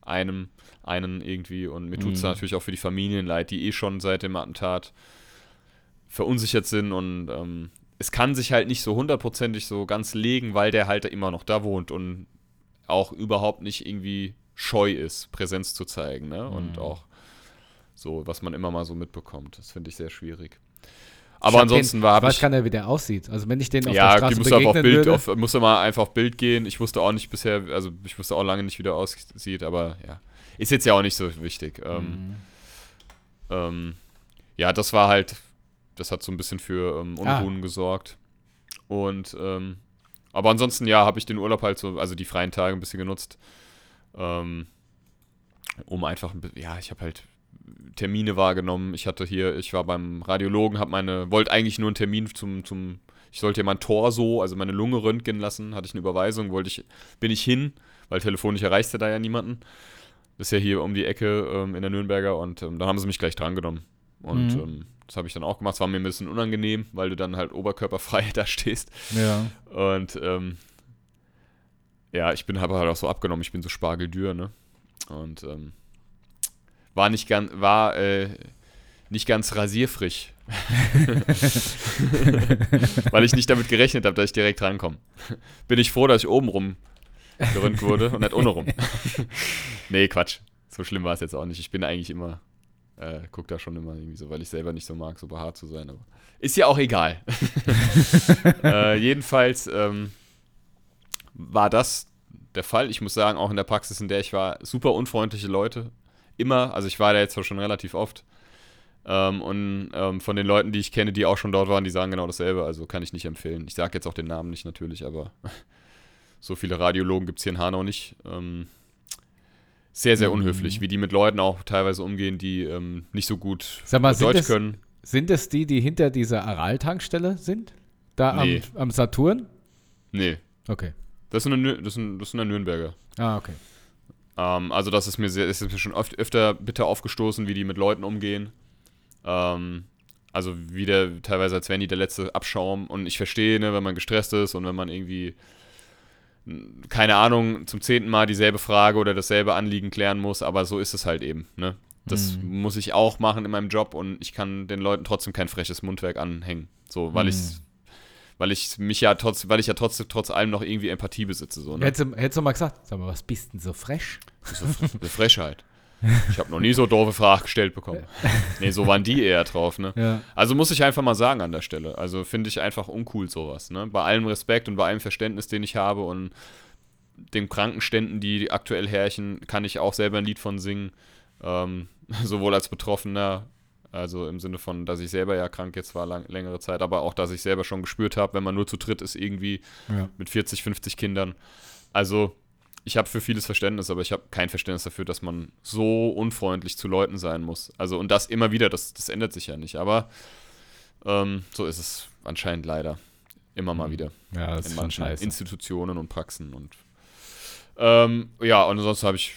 einem, einen irgendwie. Und mir tut es mhm. natürlich auch für die Familien leid, die eh schon seit dem Attentat verunsichert sind. Und ähm, es kann sich halt nicht so hundertprozentig so ganz legen, weil der halt immer noch da wohnt und auch überhaupt nicht irgendwie scheu ist, Präsenz zu zeigen. Ne? Und mhm. auch so, was man immer mal so mitbekommt. Das finde ich sehr schwierig. Aber ansonsten den, war ich weiß gar nicht, wie der aussieht. Also wenn ich den auf ja, der Straße begegnen auf Bild, würde. Auf, musste mal einfach auf Bild gehen. Ich wusste auch nicht bisher, also ich wusste auch lange nicht, wie der aussieht, aber ja. Ist jetzt ja auch nicht so wichtig. Ähm, mhm. ähm, ja, das war halt, das hat so ein bisschen für ähm, Unruhen ah. gesorgt. Und, ähm, aber ansonsten, ja, habe ich den Urlaub halt so, also die freien Tage ein bisschen genutzt. Ähm, um einfach, ja, ich habe halt Termine wahrgenommen. Ich hatte hier, ich war beim Radiologen, habe meine, wollte eigentlich nur einen Termin zum, zum, ich sollte ja mein Torso, also meine Lunge röntgen lassen, hatte ich eine Überweisung, wollte ich, bin ich hin, weil telefonisch erreichte da ja niemanden. Das ist ja hier um die Ecke ähm, in der Nürnberger und ähm, dann haben sie mich gleich drangenommen. Und mhm. ähm, das habe ich dann auch gemacht. Es war mir ein bisschen unangenehm, weil du dann halt oberkörperfrei da stehst. Ja. Und ähm, ja, ich bin habe halt auch so abgenommen, ich bin so spargeldür, ne? Und ähm, war nicht ganz, war äh, nicht ganz rasierfrisch. Weil ich nicht damit gerechnet habe, dass ich direkt rankomme. Bin ich froh, dass ich oben rum gerönt wurde und nicht ohne rum. nee, Quatsch. So schlimm war es jetzt auch nicht. Ich bin eigentlich immer, äh, guck da schon immer irgendwie so, weil ich selber nicht so mag, so behaart zu sein. Aber ist ja auch egal. äh, jedenfalls ähm, war das der Fall. Ich muss sagen, auch in der Praxis, in der ich war, super unfreundliche Leute. Immer, also ich war da jetzt schon relativ oft. Ähm, und ähm, von den Leuten, die ich kenne, die auch schon dort waren, die sagen genau dasselbe. Also kann ich nicht empfehlen. Ich sage jetzt auch den Namen nicht natürlich, aber so viele Radiologen gibt es hier in Hanau nicht. Ähm, sehr, sehr mhm. unhöflich, wie die mit Leuten auch teilweise umgehen, die ähm, nicht so gut mal, Deutsch das, können. Sind es die, die hinter dieser Aral-Tankstelle sind? Da nee. am, am Saturn? Nee. Okay. Das eine, das ein, das ist eine Nürnberger. Ah, okay. Ähm, also das ist mir sehr, ist mir schon oft, öfter bitter aufgestoßen, wie die mit Leuten umgehen. Ähm, also wieder teilweise, als wären die der letzte Abschaum. Und ich verstehe, ne, wenn man gestresst ist und wenn man irgendwie, keine Ahnung, zum zehnten Mal dieselbe Frage oder dasselbe Anliegen klären muss, aber so ist es halt eben. Ne? Das mhm. muss ich auch machen in meinem Job und ich kann den Leuten trotzdem kein freches Mundwerk anhängen. So, weil mhm. ich weil ich mich ja trotz, weil ich ja trotz, trotz allem noch irgendwie Empathie besitze. So, ne? hättest, du, hättest du mal gesagt, sag mal, was bist denn so fresh? So, eine Frechheit. Ich habe noch nie so doofe Fragen gestellt bekommen. Nee, so waren die eher drauf, ne? Ja. Also muss ich einfach mal sagen an der Stelle. Also finde ich einfach uncool sowas, ne? Bei allem Respekt und bei allem Verständnis, den ich habe und den Krankenständen, die aktuell herrschen, kann ich auch selber ein Lied von singen. Ähm, sowohl als Betroffener, also im Sinne von, dass ich selber ja krank jetzt war lang, längere Zeit, aber auch, dass ich selber schon gespürt habe, wenn man nur zu dritt ist, irgendwie ja. mit 40, 50 Kindern. Also ich habe für vieles Verständnis, aber ich habe kein Verständnis dafür, dass man so unfreundlich zu Leuten sein muss. Also und das immer wieder, das, das ändert sich ja nicht. Aber ähm, so ist es anscheinend leider immer mal mhm. wieder. Ja, das in ist manchen Institutionen und Praxen und ähm, ja, und ansonsten habe ich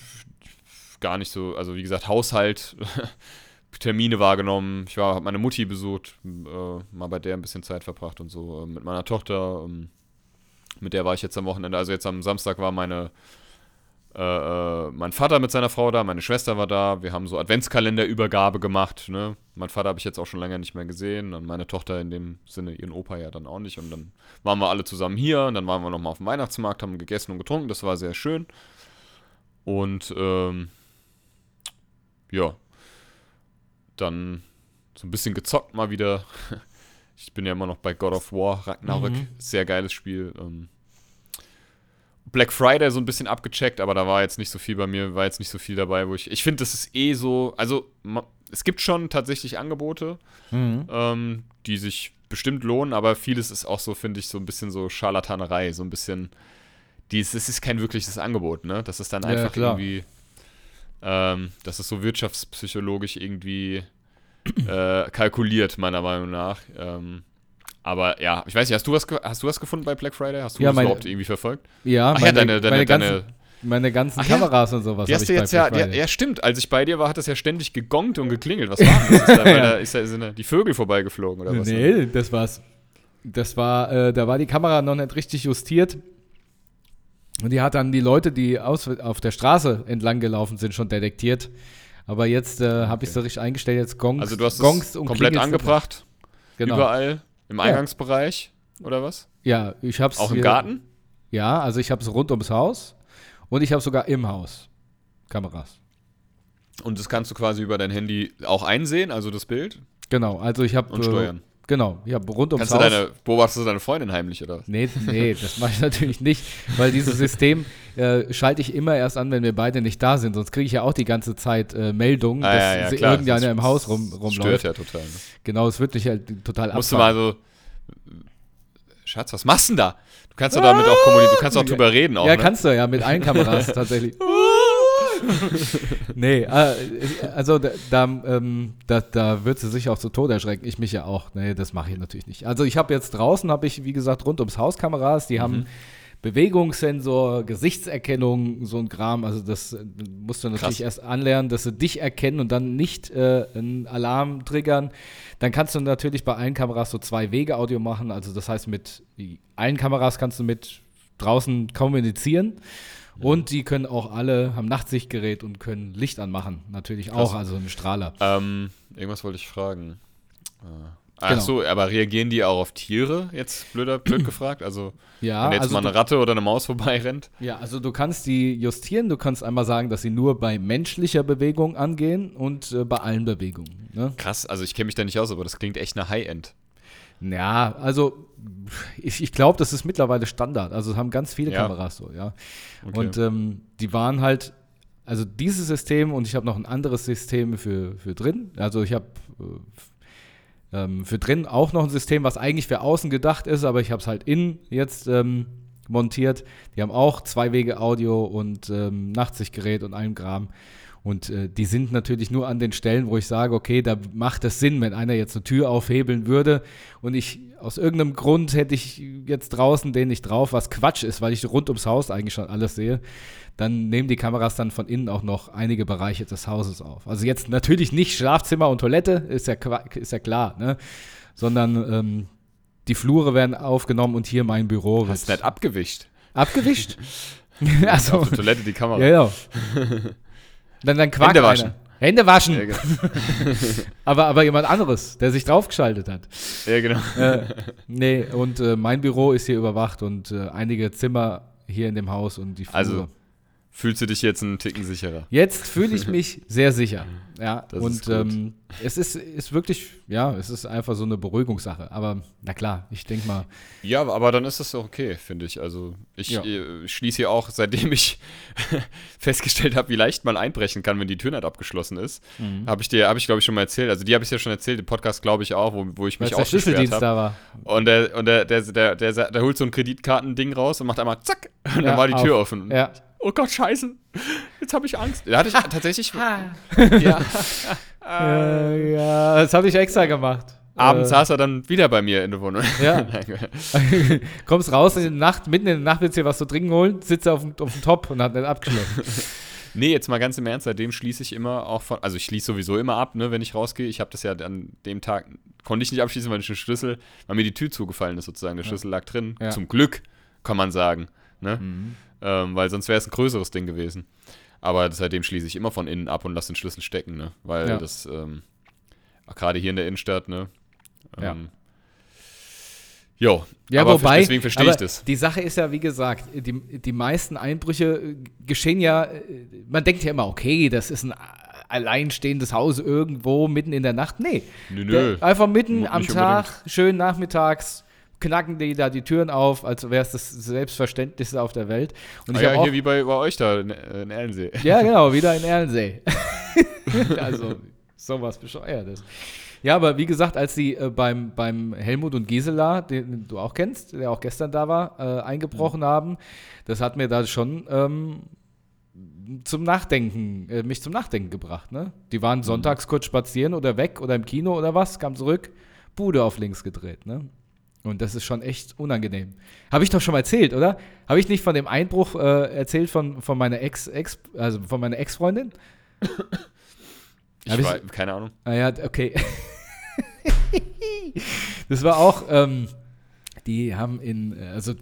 gar nicht so, also wie gesagt, Haushalt, Termine wahrgenommen. Ich habe meine Mutti besucht, äh, mal bei der ein bisschen Zeit verbracht und so. Äh, mit meiner Tochter, ähm, mit der war ich jetzt am Wochenende. Also jetzt am Samstag war meine äh, äh, mein Vater mit seiner Frau da, meine Schwester war da. Wir haben so Adventskalenderübergabe gemacht. Ne? Mein Vater habe ich jetzt auch schon länger nicht mehr gesehen und meine Tochter in dem Sinne, ihren Opa ja dann auch nicht. Und dann waren wir alle zusammen hier und dann waren wir nochmal auf dem Weihnachtsmarkt, haben gegessen und getrunken. Das war sehr schön. Und ähm, ja, dann so ein bisschen gezockt mal wieder. Ich bin ja immer noch bei God of War, Ragnarök. Mhm. Sehr geiles Spiel. Ähm, Black Friday so ein bisschen abgecheckt, aber da war jetzt nicht so viel bei mir, war jetzt nicht so viel dabei, wo ich. Ich finde, das ist eh so. Also, es gibt schon tatsächlich Angebote, mhm. ähm, die sich bestimmt lohnen, aber vieles ist auch so, finde ich, so ein bisschen so Scharlatanerei, so ein bisschen. Dies, es ist kein wirkliches Angebot, ne? Das ist dann einfach ja, irgendwie. Ähm, das ist so wirtschaftspsychologisch irgendwie äh, kalkuliert, meiner Meinung nach. Ähm, aber ja, ich weiß nicht, hast du was, hast du was gefunden bei Black Friday? Hast du ja, das meine, überhaupt irgendwie verfolgt? Ja, Ach, meine, ja deine, deine, meine ganzen, deine, meine ganzen Ach, Kameras ja. und sowas. Die hast du jetzt ja, ja, ja, stimmt. Als ich bei dir war, hat das ja ständig gegongt und geklingelt. Was war das? Ist da, ja. ist da, sind die Vögel vorbeigeflogen oder was? Nee, das war's. Das war, äh, da war die Kamera noch nicht richtig justiert. Und die hat dann die Leute, die aus, auf der Straße entlang gelaufen sind, schon detektiert. Aber jetzt äh, habe ich es so richtig eingestellt, jetzt Gongs, Also du hast Gongs es komplett angebracht, genau. überall im Eingangsbereich. Oder was? Ja, ich habe es. Auch im Garten? Ja, also ich habe es rund ums Haus und ich habe sogar im Haus Kameras. Und das kannst du quasi über dein Handy auch einsehen, also das Bild? Genau, also ich habe. Und steuern. Äh, genau, habe rund ums kannst Haus. Du deine, beobachtest du deine Freundin heimlich, oder? Nee, nee, das mache ich natürlich nicht, weil dieses System äh, schalte ich immer erst an, wenn wir beide nicht da sind. Sonst kriege ich ja auch die ganze Zeit äh, Meldungen, ah, dass ja, ja, klar, irgendeiner im Haus rum, rumläuft. Stört ja total. Ne? Genau, es wird dich halt total Musst abfahren. du mal so Schatz, was machst du denn da? Du kannst doch damit auch kommunizieren, du kannst auch drüber reden. Auch, ja, ne? kannst du, ja, mit allen Kameras tatsächlich. nee, äh, also da, da, ähm, da, da wird sie sich auch zu Tode erschrecken. Ich mich ja auch. Nee, das mache ich natürlich nicht. Also ich habe jetzt draußen, habe ich, wie gesagt, rund ums Haus Kameras, die mhm. haben Bewegungssensor, Gesichtserkennung, so ein Kram. Also das äh, musst du natürlich Krass. erst anlernen, dass sie dich erkennen und dann nicht äh, einen Alarm triggern. Dann kannst du natürlich bei allen Kameras so zwei Wege Audio machen. Also das heißt, mit allen Kameras kannst du mit draußen kommunizieren. Und die können auch alle, haben Nachtsichtgerät und können Licht anmachen. Natürlich auch, Krass. also ein Strahler. Ähm, irgendwas wollte ich fragen. Äh, Ach Genau. so, aber reagieren die auch auf Tiere? Jetzt blöder, blöd gefragt. Also, Ja, wenn jetzt also mal eine Ratte oder eine Maus vorbeirennt. Ja, also du kannst die justieren. Du kannst einmal sagen, dass sie nur bei menschlicher Bewegung angehen und äh, bei allen Bewegungen. Ne? Krass, also ich kenne mich da nicht aus, aber das klingt echt nach High-End. Ja, also ich, ich glaube, das ist mittlerweile Standard. Also haben ganz viele Ja. Kameras so, ja. Okay. Und ähm, die waren halt, also dieses System und ich habe noch ein anderes System für, für drin. Also ich habe äh, ähm, für drin auch noch ein System, was eigentlich für außen gedacht ist, aber ich habe es halt innen jetzt ähm, montiert. Die haben auch zwei Wege Audio und ähm, Nachtsichtgerät und allem Kram. Und äh, die sind natürlich nur an den Stellen, wo ich sage, okay, da macht es Sinn, wenn einer jetzt eine Tür aufhebeln würde und ich aus irgendeinem Grund hätte ich jetzt draußen den nicht drauf, was Quatsch ist, weil ich rund ums Haus eigentlich schon alles sehe, dann nehmen die Kameras dann von innen auch noch einige Bereiche des Hauses auf. Also jetzt natürlich nicht Schlafzimmer und Toilette, ist ja, ist ja klar, ne? sondern ähm, die Flure werden aufgenommen und hier mein Büro Hast wird nicht abgewischt. abgewischt. also, Auf der Toilette die Kamera. ja, ja. Dann, dann quakt Hände waschen. einer. Hände waschen. Ja, genau. Aber, aber jemand anderes, der sich draufgeschaltet hat. Ja, genau. äh, nee, und äh, mein Büro ist hier überwacht und äh, einige Zimmer hier in dem Haus und die Flure. Also, Fühlst du dich jetzt einen Ticken sicherer? Jetzt fühle ich mich sehr sicher. Ja, Das und ist ähm, es ist, ist wirklich, ja, es ist einfach so eine Beruhigungssache. Aber na klar, ich denke mal, Ja, aber dann ist das doch okay, finde ich. Also ich Ja. äh, schließe hier auch, seitdem ich festgestellt habe, wie leicht man einbrechen kann, wenn die Tür nicht abgeschlossen ist, Mhm. habe ich dir, habe ich glaube ich schon mal erzählt. Also die habe ich ja schon erzählt, im Podcast glaube ich auch, wo, wo ich mich auch Schlüsseldienst habe. da war. Und der, und der, der, der, der, der, der holt so ein Kreditkartending raus und macht einmal zack und Ja, dann war die Tür auf. offen. Ja. Oh Gott, scheiße. Jetzt habe ich Angst. Da hatte ich tatsächlich. ja. Ja, ja, das habe ich extra gemacht. Abends Äh, saß er dann wieder bei mir in der Wohnung. Ja. Kommst raus in der Nacht, mitten in der Nacht willst du dir was zu trinken holen, sitzt er auf dem, auf dem Top und hat nicht abgeschlossen. Nee, jetzt mal ganz im Ernst, seitdem schließe ich immer auch von, also ich schließe sowieso immer ab, ne, wenn ich rausgehe. Ich habe das ja an dem Tag, konnte ich nicht abschließen, weil ich den Schlüssel, weil mir die Tür zugefallen ist sozusagen. Der Schlüssel lag drin. Ja. Zum Glück, kann man sagen. Ne? Mhm. Ähm, weil sonst wäre es ein größeres Ding gewesen. Aber seitdem schließe ich immer von innen ab und lasse den Schlüssel stecken, ne? Weil Ja. das, ähm, auch gerade hier in der Innenstadt, ne? Ja. Ähm, Jo, Ja, aber wobei, deswegen verstehe ich das. Die Sache ist ja, wie gesagt, die, die meisten Einbrüche äh, geschehen ja, äh, man denkt ja immer, okay, das ist ein alleinstehendes Haus irgendwo mitten in der Nacht. Nee, Nö, nö. Der, einfach mitten Nicht am unbedingt. Tag, schön nachmittags, knacken die da die Türen auf, als wäre es das Selbstverständlichste auf der Welt. Und Ah ja, hier wie bei, bei euch da in, in Erlensee. Ja, genau, wieder in Erlensee. also, sowas Bescheuertes. Ja, aber wie gesagt, als sie äh, beim, beim Helmut und Gisela, den du auch kennst, der auch gestern da war, äh, eingebrochen haben, das hat mir da schon ähm, zum Nachdenken, äh, mich zum Nachdenken gebracht. Ne? Die waren sonntags kurz spazieren oder weg oder im Kino oder was, kam zurück, Bude auf links gedreht. Ne? Und das ist schon echt unangenehm. Habe ich doch schon mal erzählt, oder? Habe ich nicht von dem Einbruch äh, erzählt von, von meiner Ex, Ex, also von meiner Ex-Freundin? Ich war, keine Ahnung. Ah ja, okay. das war auch, ähm, die haben in, also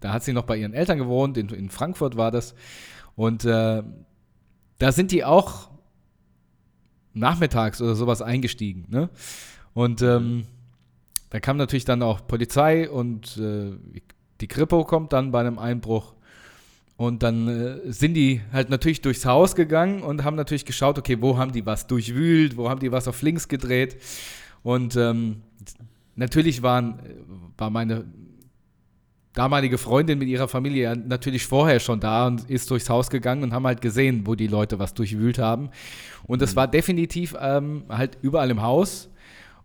da hat sie noch bei ihren Eltern gewohnt, in, in Frankfurt war das. Und äh, da sind die auch nachmittags oder sowas eingestiegen. Ne? Und ähm, da kam natürlich dann auch Polizei und äh, die Kripo kommt dann bei einem Einbruch. Und dann äh, sind die halt natürlich durchs Haus gegangen und haben natürlich geschaut, okay, wo haben die was durchwühlt, wo haben die was auf links gedreht. Und ähm, natürlich waren, war meine damalige Freundin mit ihrer Familie ja natürlich vorher schon da und ist durchs Haus gegangen und haben halt gesehen, wo die Leute was durchwühlt haben. Und es war definitiv ähm, halt überall im Haus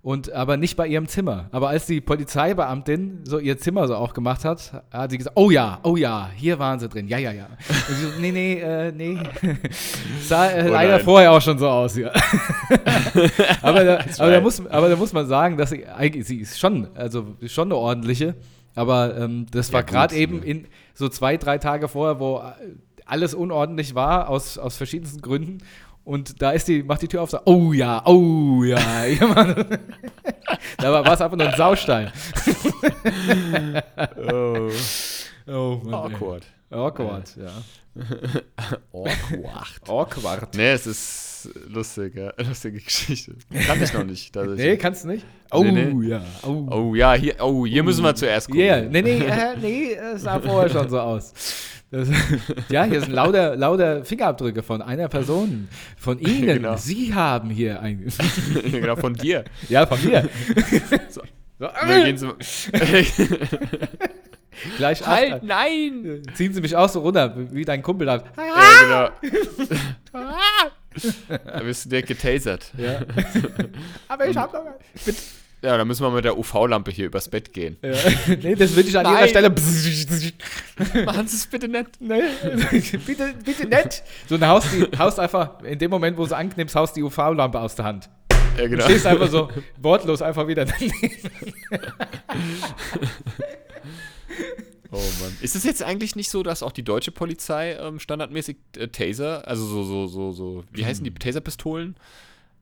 und aber nicht bei ihrem Zimmer. Aber als die Polizeibeamtin so ihr Zimmer so aufgemacht hat, hat sie gesagt, oh ja, oh ja, hier waren sie drin, ja, ja, ja. Und sie so, nee, nee, äh, nee. Sah äh, Oh leider vorher auch schon so aus, ja. aber, da, aber, da muss, aber da muss man sagen, dass sie, eigentlich, sie ist schon, also schon eine ordentliche, aber ähm, das war gut, gerade eben in so zwei, drei Tage vorher, wo äh, alles unordentlich war, aus, aus verschiedensten Gründen. Und da ist die, macht die Tür auf, sagt, oh ja, oh ja. jemand- da war es einfach nur ein Saustein. Oh. Oh, Mann, ey. Awkward. Awkward, ja. Awkward. Awkward. Nee, es ist lustig, ja. lustige Geschichte. Kann ich noch nicht. Nee, kannst du nicht? Oh, Nee, nee. ja. Oh, Oh ja, hier, oh, hier müssen wir zuerst gucken. Yeah. Nee, nee, äh, nee, es sah vorher schon so aus. Das, ja, hier sind lauter, lauter Fingerabdrücke von einer Person. Von Ihnen. Genau. Sie haben hier ein. genau, von dir. ja, von mir. So. So, dann gehen sie, gleich halt, after. nein! Ziehen Sie mich auch so runter, wie dein Kumpel hat. Ja, genau. da wirst du direkt getasert. Ja. Aber ich hab noch mal. Ja, dann müssen wir mit der UV-Lampe hier übers Bett gehen. Ja. Nee, das würde ich an Nein. jeder Stelle. Machen Sie es bitte nicht. Nee, bitte, bitte nicht. So, dann haust, die, haust einfach, in dem Moment, wo du anknippst, haust die UV-Lampe aus der Hand. Ja, Du genau. stehst einfach so wortlos einfach wieder daneben. Oh Mann. Ist es jetzt eigentlich nicht so, dass auch die deutsche Polizei ähm, standardmäßig äh, Taser, also so, so, so, so, wie heißen die Taserpistolen?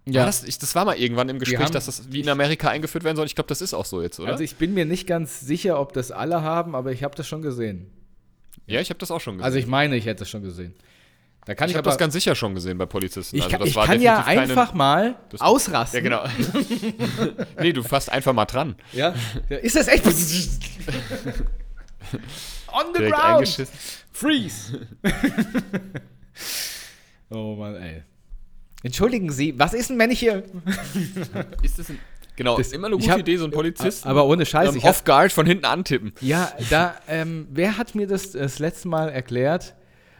War das, ich, das war mal irgendwann im Gespräch, haben- dass das wie in Amerika eingeführt werden soll. Ich glaube, das ist auch so jetzt, oder? Also ich bin mir nicht ganz sicher, ob das alle haben, aber ich habe das schon gesehen. ja, ich habe das auch schon gesehen. Also ich meine, ich hätte es schon gesehen. Da kann ich ich, habe das ganz sicher schon gesehen bei Polizisten. ich also kann, das ich war kann ja keine- einfach mal das- ausrasten. Ja, genau. nee, du fasst einfach mal dran. Ja? Ja, Ist das echt? On the Direkt ground. Freeze. oh Mann, ey. Entschuldigen Sie, was ist denn, wenn ich hier. Ist das ein, genau, Das- ist immer eine gute hab- Idee, so einen Polizisten Aber ohne Scheiß, ähm, ich hab, off guard von hinten antippen. Ja, da, ähm, wer hat mir das das letzte Mal erklärt,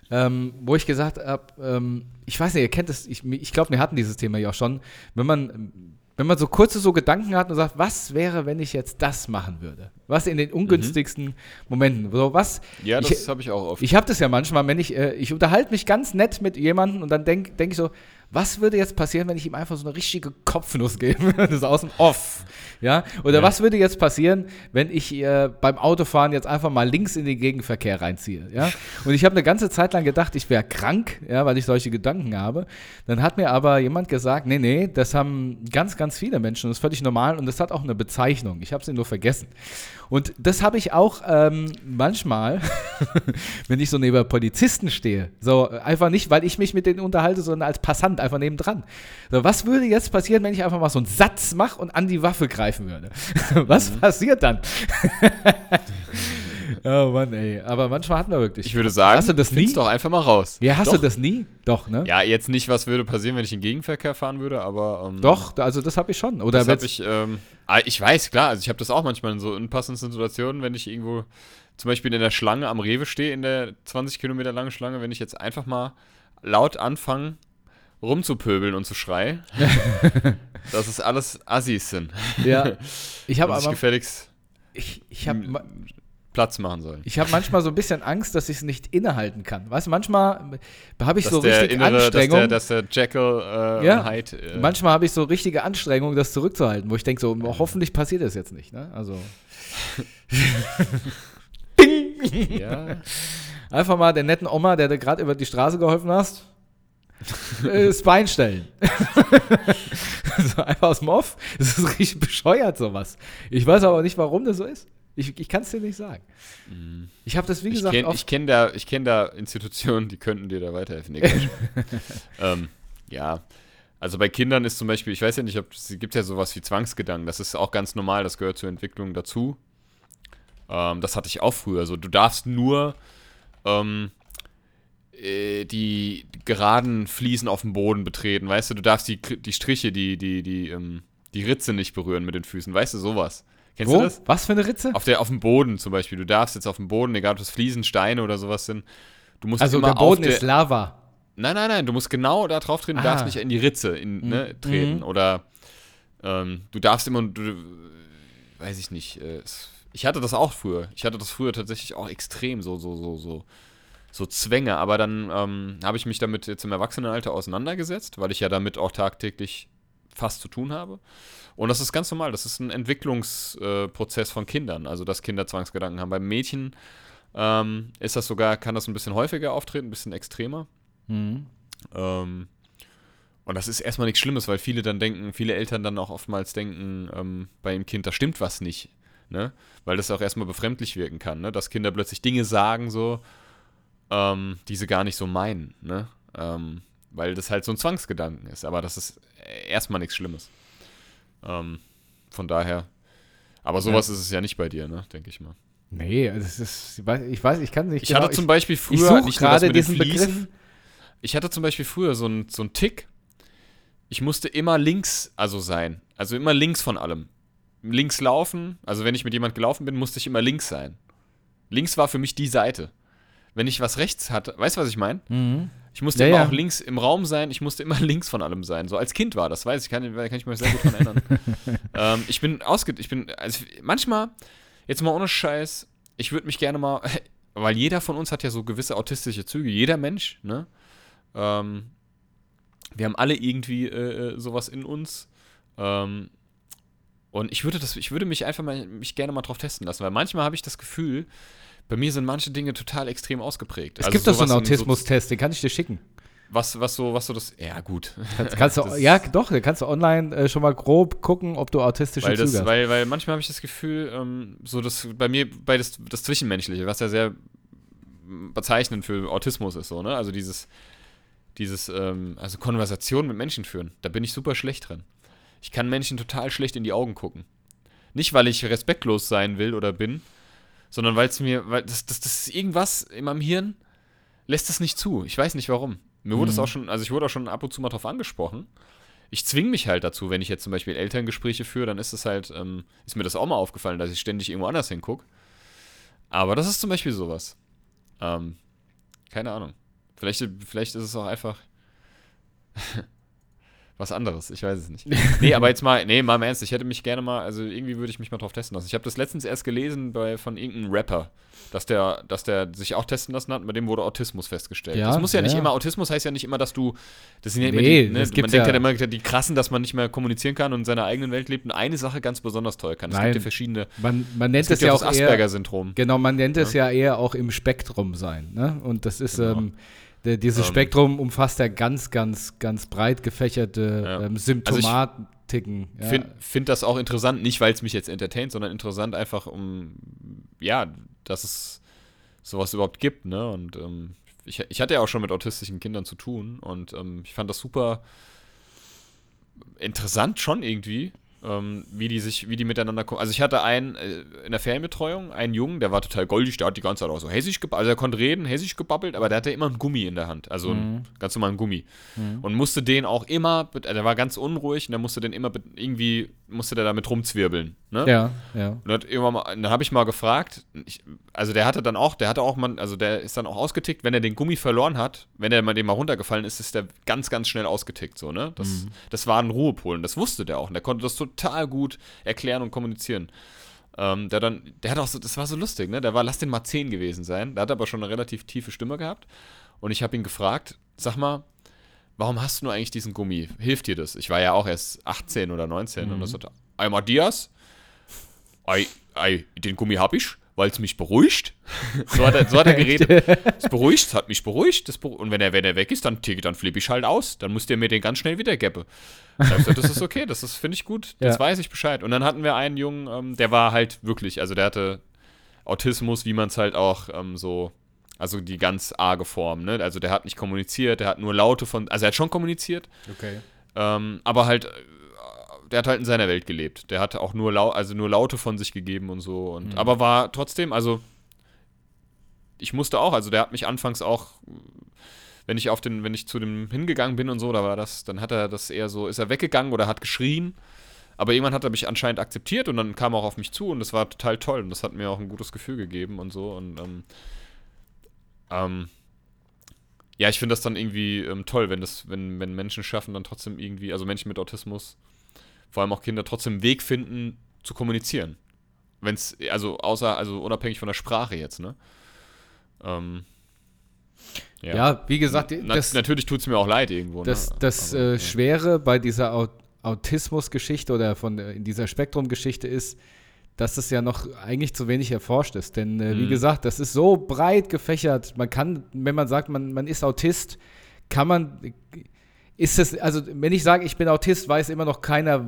ähm, wo ich gesagt habe, ähm, ich weiß nicht, ihr kennt das, ich, ich glaube, wir hatten dieses Thema ja auch schon, wenn man, wenn man so kurze so Gedanken hat und sagt, was wäre, wenn ich jetzt das machen würde? Was in den ungünstigsten Momenten? So, was? Ja, das habe ich auch oft. ich habe das ja manchmal, wenn ich, äh, ich unterhalte mich ganz nett mit jemandem und dann denke denk ich so, was würde jetzt passieren, wenn ich ihm einfach so eine richtige Kopfnuss gebe? das ist aus dem Off. Ja? Oder Ja. was würde jetzt passieren, wenn ich äh, beim Autofahren jetzt einfach mal links in den Gegenverkehr reinziehe? Ja? Und ich habe eine ganze Zeit lang gedacht, ich wäre krank, ja, weil ich solche Gedanken habe. Dann hat mir aber jemand gesagt, nee, nee, das haben ganz, ganz viele Menschen. Das ist völlig normal und das hat auch eine Bezeichnung. Ich habe sie nur vergessen. Und das habe ich auch ähm, manchmal, wenn ich so neben Polizisten stehe. So äh, einfach nicht, weil ich mich mit denen unterhalte, sondern als Passant einfach nebendran. So, was würde jetzt passieren, wenn ich einfach mal so einen Satz mache und an die Waffe greifen würde? was Mhm. passiert dann? oh Mann, ey. Aber manchmal hatten wir wirklich. Ich würde sagen, hast du das nie? doch einfach mal raus. Ja, hast doch. du das nie? Doch, ne? Ja, jetzt nicht, was würde passieren, wenn ich in Gegenverkehr fahren würde, aber. Ähm, Doch, also das habe ich schon. Oder Das habe ich, ähm, ah, ich weiß, klar, also ich habe das auch manchmal in so unpassenden Situationen, wenn ich irgendwo zum Beispiel in der Schlange am Rewe stehe, in der 20 Kilometer langen Schlange, wenn ich jetzt einfach mal laut anfange, rumzupöbeln und zu schreien, dass es alles Assis sind. ja. Ich habe aber. gefälligst Ich, ich habe Platz machen sollen. Ich habe manchmal so ein bisschen Angst, dass ich es nicht innehalten kann. Weißt du, manchmal habe ich Dass so richtig innere, dass Anstrengung. der, dass der Jekyll äh, Ja. Hyde. Äh, manchmal habe ich so richtige Anstrengung, das zurückzuhalten, wo ich denke, so, hoffentlich passiert das jetzt nicht. Ne? Also ja. einfach mal der netten Oma, der dir gerade über die Straße geholfen hast, äh, das Bein stellen. so einfach aus dem Off. Das ist richtig bescheuert, sowas. Ich weiß aber nicht, warum das so ist. Ich, ich kann es dir nicht sagen. Ich habe das, wie Ich gesagt, kenne oft. kenn da, ich kenn da Institutionen, die könnten dir da weiterhelfen. Ähm, ja, also bei Kindern ist zum Beispiel, ich weiß ja nicht, ob es gibt ja sowas wie Zwangsgedanken. Das ist auch ganz normal, das gehört zur Entwicklung dazu. Ähm, das hatte ich auch früher. So, du darfst nur ähm, äh, die geraden Fliesen auf dem Boden betreten, weißt du? Du darfst die, die Striche, die, die, die, ähm, die Ritze nicht berühren mit den Füßen, weißt du, sowas. Kennst Wo? du das? Was für eine Ritze? Auf, der, auf dem Boden zum Beispiel. Du darfst jetzt auf dem Boden, egal ob das Fliesen, Steine oder sowas sind, du musst Also immer der Boden ist Lava. Nein, nein, nein, du musst genau da drauf treten, du Ah. darfst nicht in die Ritze in, ne, treten. Mhm. Oder ähm, du darfst immer, du, weiß ich nicht, äh, ich hatte das auch früher. Ich hatte das früher tatsächlich auch extrem, so, so, so, so, so Zwänge. Aber dann ähm, habe ich mich damit jetzt im Erwachsenenalter auseinandergesetzt, weil ich ja damit auch tagtäglich fast zu tun habe. Und das ist ganz normal, das ist ein Entwicklungsprozess von Kindern, also dass Kinder Zwangsgedanken haben. Beim Mädchen ähm, ist das sogar, kann das ein bisschen häufiger auftreten, ein bisschen extremer. Mhm. Ähm, und das ist erstmal nichts Schlimmes, weil viele dann denken, viele Eltern dann auch oftmals denken, ähm, bei dem Kind, da stimmt was nicht. Ne? Weil das auch erstmal befremdlich wirken kann, ne? dass Kinder plötzlich Dinge sagen, so, ähm, die sie gar nicht so meinen. Ne? Ähm, weil das halt so ein Zwangsgedanken ist. Aber das ist erstmal nichts Schlimmes. Ähm, von daher. Aber sowas ja. ist es ja nicht bei dir, ne? denke ich mal. Nee, das ist, ich weiß, ich, weiß, ich kann nicht. Ich genau, hatte zum Beispiel früher ich nicht gerade diesen Begriff. Ich hatte zum Beispiel früher so einen so Tick. Ich musste immer links also sein. Also immer links von allem. Links laufen. Also wenn ich mit jemand gelaufen bin, musste ich immer links sein. Links war für mich die Seite. Wenn ich was rechts hatte, weißt du, was ich meine? Mhm. Ich musste ja, immer ja. auch links im Raum sein, ich musste immer links von allem sein. So als Kind war das, weiß ich, kann, kann ich mich sehr gut daran erinnern. ähm, ich bin ausge... Ich bin... Also manchmal, jetzt mal ohne Scheiß, ich würde mich gerne mal... Weil jeder von uns hat ja so gewisse autistische Züge, jeder Mensch, ne? Ähm, wir haben alle irgendwie äh, äh sowas in uns. Ähm, und ich würde das, ich würde mich einfach mal mich gerne mal drauf testen lassen, weil manchmal habe ich das Gefühl, bei mir sind manche Dinge total extrem ausgeprägt. Es also gibt doch so einen Autismus-Test, den kann ich dir schicken. Was, was so, was so das, ja gut. Kannst, kannst du, ja doch, den kannst du online äh, schon mal grob gucken, ob du autistische weil Züge das, hast. Weil, weil manchmal habe ich das Gefühl, ähm, so das bei mir, bei das, das Zwischenmenschliche, was ja sehr bezeichnend für Autismus ist, so, ne? Also dieses, dieses, ähm, also Konversation mit Menschen führen, da bin ich super schlecht drin. Ich kann Menschen total schlecht in die Augen gucken. Nicht, weil ich respektlos sein will oder bin, sondern weil es mir, weil das, das, das ist irgendwas in meinem Hirn lässt es nicht zu. Ich weiß nicht warum. Mir wurde es mhm. auch schon, also ich wurde auch schon ab und zu mal drauf angesprochen. Ich zwinge mich halt dazu, wenn ich jetzt zum Beispiel Elterngespräche führe, dann ist es halt, ähm, ist mir das auch mal aufgefallen, dass ich ständig irgendwo anders hingucke. Aber das ist zum Beispiel sowas. Ähm, keine Ahnung. Vielleicht, vielleicht ist es auch einfach was anderes. Ich weiß es nicht. nee, aber jetzt mal, nee, mal im Ernst, ich hätte mich gerne mal, also irgendwie würde ich mich mal drauf testen lassen. Ich habe das letztens erst gelesen bei, von irgendeinem Rapper, dass der, dass der sich auch testen lassen hat, bei dem wurde Autismus festgestellt. Ja, das muss ja, ja, nicht immer, Autismus heißt ja nicht immer, dass du, das sind ja nee, immer die, ne, man denkt ja immer, die krassen, dass man nicht mehr kommunizieren kann und in seiner eigenen Welt lebt und eine Sache ganz besonders toll kann. Es Nein, gibt ja verschiedene, man, man nennt es, ja auch das Asperger-Syndrom. Genau, man nennt es ja eher auch im Spektrum sein, ne? Und das ist, genau. ähm, der, dieses ähm, Spektrum umfasst ja ganz, ganz, ganz breit gefächerte ja. ähm, Symptomatiken. Also ich finde ja. find das auch interessant, nicht weil es mich jetzt entertaint, sondern interessant einfach um, ja, dass es sowas überhaupt gibt, ne? Und ähm, ich, ich hatte ja auch schon mit autistischen Kindern zu tun und ähm, ich fand das super interessant schon irgendwie, ähm, wie die sich, wie die miteinander kommen. Also ich hatte einen äh, in der Ferienbetreuung, einen Jungen, der war total goldig, der hat die ganze Zeit auch so hessisch gebabbelt, also er konnte reden, hessisch gebabbelt, aber der hatte immer einen Gummi in der Hand, also mhm. einen ganz normalen Gummi. Mhm. Und musste den auch immer, äh, der war ganz unruhig und der musste den immer irgendwie, musste der damit rumzwirbeln. Ne? Ja, ja. Und dann, dann habe ich mal gefragt, ich, also der hatte dann auch, der hatte auch mal, also der ist dann auch ausgetickt, wenn er den Gummi verloren hat, wenn er mal dem mal runtergefallen ist, ist der ganz, ganz schnell ausgetickt, so, ne? Das, mhm. das war ein Ruhepol und das wusste der auch und der konnte das total gut erklären und kommunizieren. Ähm, der dann, der hat auch so, das war so lustig, ne? Der war, lass den mal 10 gewesen sein, der hat aber schon eine relativ tiefe Stimme gehabt und ich habe ihn gefragt, sag mal, warum hast du nur eigentlich diesen Gummi? Hilft dir das? Ich war ja auch erst 18 oder 19 mhm. und das hat, einmal Dias, ei, ei, den Gummi hab ich weil es mich beruhigt. so, hat er, so hat er geredet. Es beruhigt, es hat mich beruhigt. Beruhigt. Und wenn er, wenn er weg ist, dann, dann flippe ich halt aus. Dann muss der mir den ganz schnell wieder gäppe. Das ist okay, das finde ich gut, das ja. weiß ich Bescheid. Und dann hatten wir einen Jungen, ähm, der war halt wirklich, also der hatte Autismus, wie man es halt auch ähm, so, also die ganz arge Form, ne? Also der hat nicht kommuniziert, der hat nur Laute von, also er hat schon kommuniziert. Okay. Ähm, aber halt der hat halt in seiner Welt gelebt. Der hatte auch nur, Lau also nur Laute von sich gegeben und so. Und, mhm. Aber war trotzdem, also ich musste auch, also der hat mich anfangs auch, wenn ich auf den, wenn ich zu dem hingegangen bin und so, da war das, dann hat er das eher so, ist er weggegangen oder hat geschrien. Aber irgendwann hat er mich anscheinend akzeptiert und dann kam er auch auf mich zu und das war total toll und das hat mir auch ein gutes Gefühl gegeben und so. Und ähm, ähm, ja, ich finde das dann irgendwie ähm, toll, wenn das, wenn, wenn Menschen schaffen, dann trotzdem irgendwie, also Menschen mit Autismus, vor allem auch Kinder trotzdem einen Weg finden zu kommunizieren. Wenn es, also außer, also unabhängig von der Sprache jetzt, ne? Ähm, ja. ja. wie gesagt, Na, das, natürlich tut es mir auch leid irgendwo. Das, ne? das Aber, äh, Schwere bei dieser Aut Autismus-Geschichte oder von äh, in dieser Spektrum-Geschichte ist, dass es ja noch eigentlich zu wenig erforscht ist. Denn äh, mhm. wie gesagt, das ist so breit gefächert. Man kann, wenn man sagt, man, man ist Autist, kann man ist es, also wenn ich sage, ich bin Autist, weiß immer noch keiner,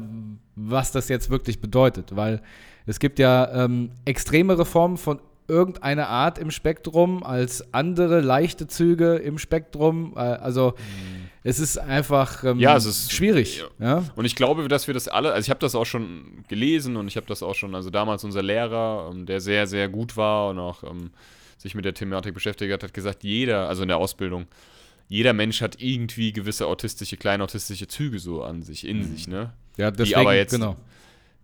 was das jetzt wirklich bedeutet, weil es gibt ja ähm, extremere Formen von irgendeiner Art im Spektrum als andere leichte Züge im Spektrum. Äh, also mhm. Es ist einfach ähm, ja, es ist schwierig. Ja. Und ich glaube, dass wir das alle, also ich habe das auch schon gelesen und ich habe das auch schon, also damals unser Lehrer, ähm, der sehr, sehr gut war und auch ähm, sich mit der Thematik beschäftigt hat, hat gesagt, jeder, also in der Ausbildung, jeder Mensch hat irgendwie gewisse autistische, kleine autistische Züge so an sich, in mhm. sich, ne? Ja, deswegen, die aber jetzt, genau.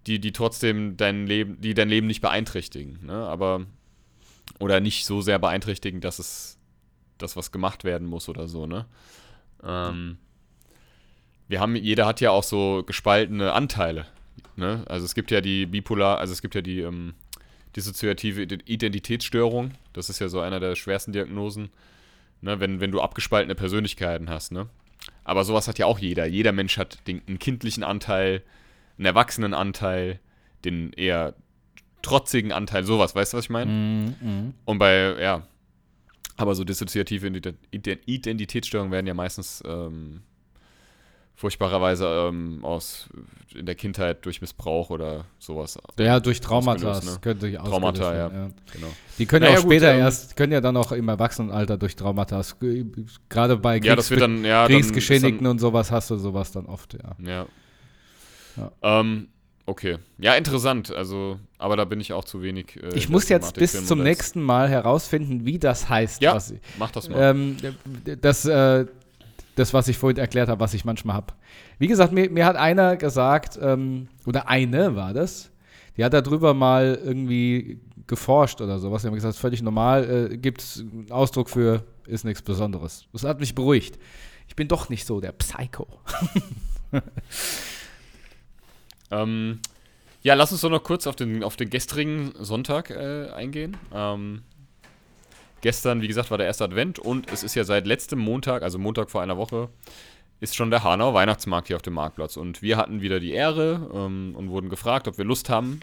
die, die trotzdem dein Leben, die dein Leben nicht beeinträchtigen, ne? Aber oder nicht so sehr beeinträchtigen, dass es das was gemacht werden muss oder so, ne? Ähm, wir haben, jeder hat ja auch so gespaltene Anteile. Ne? Also es gibt ja die bipolar, also es gibt ja die ähm, dissoziative Identitätsstörung. Das ist ja so einer der schwersten Diagnosen, ne? wenn, wenn du abgespaltene Persönlichkeiten hast. Ne? Aber sowas hat ja auch jeder. Jeder Mensch hat den, einen kindlichen Anteil, einen erwachsenen Anteil, den eher trotzigen Anteil, sowas, weißt du, was ich meine? Mm, mm. Und bei, ja, aber so dissoziative Identitätsstörungen werden ja meistens ähm, furchtbarerweise ähm, aus in der Kindheit durch Missbrauch oder sowas. Ja, durch Traumata. Ne? Könnte ich Traumata, ja. ja. Genau. Die können naja, ja auch später gut, ähm, erst, können ja dann auch im Erwachsenenalter durch Traumata. Gerade bei Kriegs ja, dann, ja, Kriegsgeschädigten dann, und sowas hast du sowas dann oft, ja. Ja. ja. Ähm, Okay. Ja, interessant. Also, aber da bin ich auch zu wenig. Äh, ich muss jetzt bis zum nächsten Mal herausfinden, wie das heißt. Ja, was, mach das mal. Ähm, das, äh, das, was ich vorhin erklärt habe, was ich manchmal habe. Wie gesagt, mir, mir hat einer gesagt, ähm, oder eine war das, die hat darüber mal irgendwie geforscht oder sowas. Die haben gesagt, völlig normal, äh, gibt es einen Ausdruck für, ist nichts Besonderes. Das hat mich beruhigt. Ich bin doch nicht so der Psycho. Ähm, ja, lass uns doch noch kurz auf den, auf den gestrigen Sonntag äh, eingehen. Ähm, gestern, wie gesagt, war der erste Advent und es ist ja seit letztem Montag, also Montag vor einer Woche, ist schon der Hanau Weihnachtsmarkt hier auf dem Marktplatz. Und wir hatten wieder die Ehre ähm, und wurden gefragt, ob wir Lust haben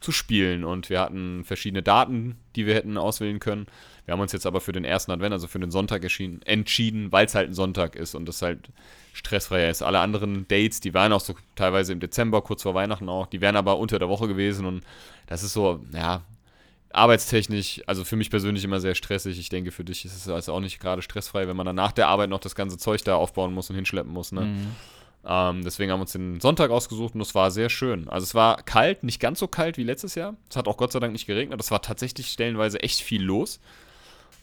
zu spielen. Und wir hatten verschiedene Daten, die wir hätten auswählen können. Wir haben uns jetzt aber für den ersten Advent, also für den Sonntag entschieden, weil es halt ein Sonntag ist und das halt stressfreier ist. Alle anderen Dates, die waren auch so teilweise im Dezember, kurz vor Weihnachten auch, die wären aber unter der Woche gewesen und das ist so, ja, arbeitstechnisch, also für mich persönlich immer sehr stressig. Ich denke, für dich ist es also auch nicht gerade stressfrei, wenn man dann nach der Arbeit noch das ganze Zeug da aufbauen muss und hinschleppen muss. Ne? Mhm. Ähm, deswegen haben wir uns den Sonntag ausgesucht und es war sehr schön. Also es war kalt, nicht ganz so kalt wie letztes Jahr. Es hat auch Gott sei Dank nicht geregnet. Es war tatsächlich stellenweise echt viel los.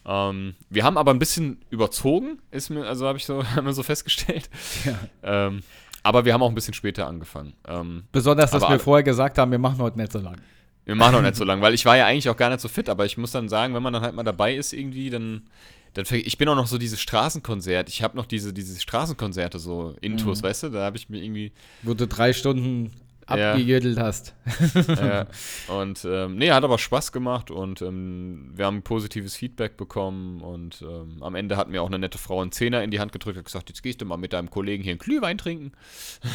Ähm, wir haben aber ein bisschen überzogen, ist mir, also habe ich so, haben wir so festgestellt. Ja. Ähm, aber wir haben auch ein bisschen später angefangen. Ähm, Besonders, dass wir vorher gesagt haben, wir machen heute nicht so lang. Wir machen heute nicht so lang, weil ich war ja eigentlich auch gar nicht so fit, aber ich muss dann sagen, wenn man dann halt mal dabei ist irgendwie, dann, dann ich bin auch noch so dieses Straßenkonzert. Ich habe noch diese, diese Straßenkonzerte so Intus, mhm. weißt du, da habe ich mir irgendwie. Du drei Stunden abgejödelt ja. hast. ja. Und ähm, nee, hat aber Spaß gemacht und ähm, wir haben positives Feedback bekommen und ähm, am Ende hat mir auch eine nette Frau einen Zehner in die Hand gedrückt und gesagt, jetzt gehst du mal mit deinem Kollegen hier einen Glühwein trinken.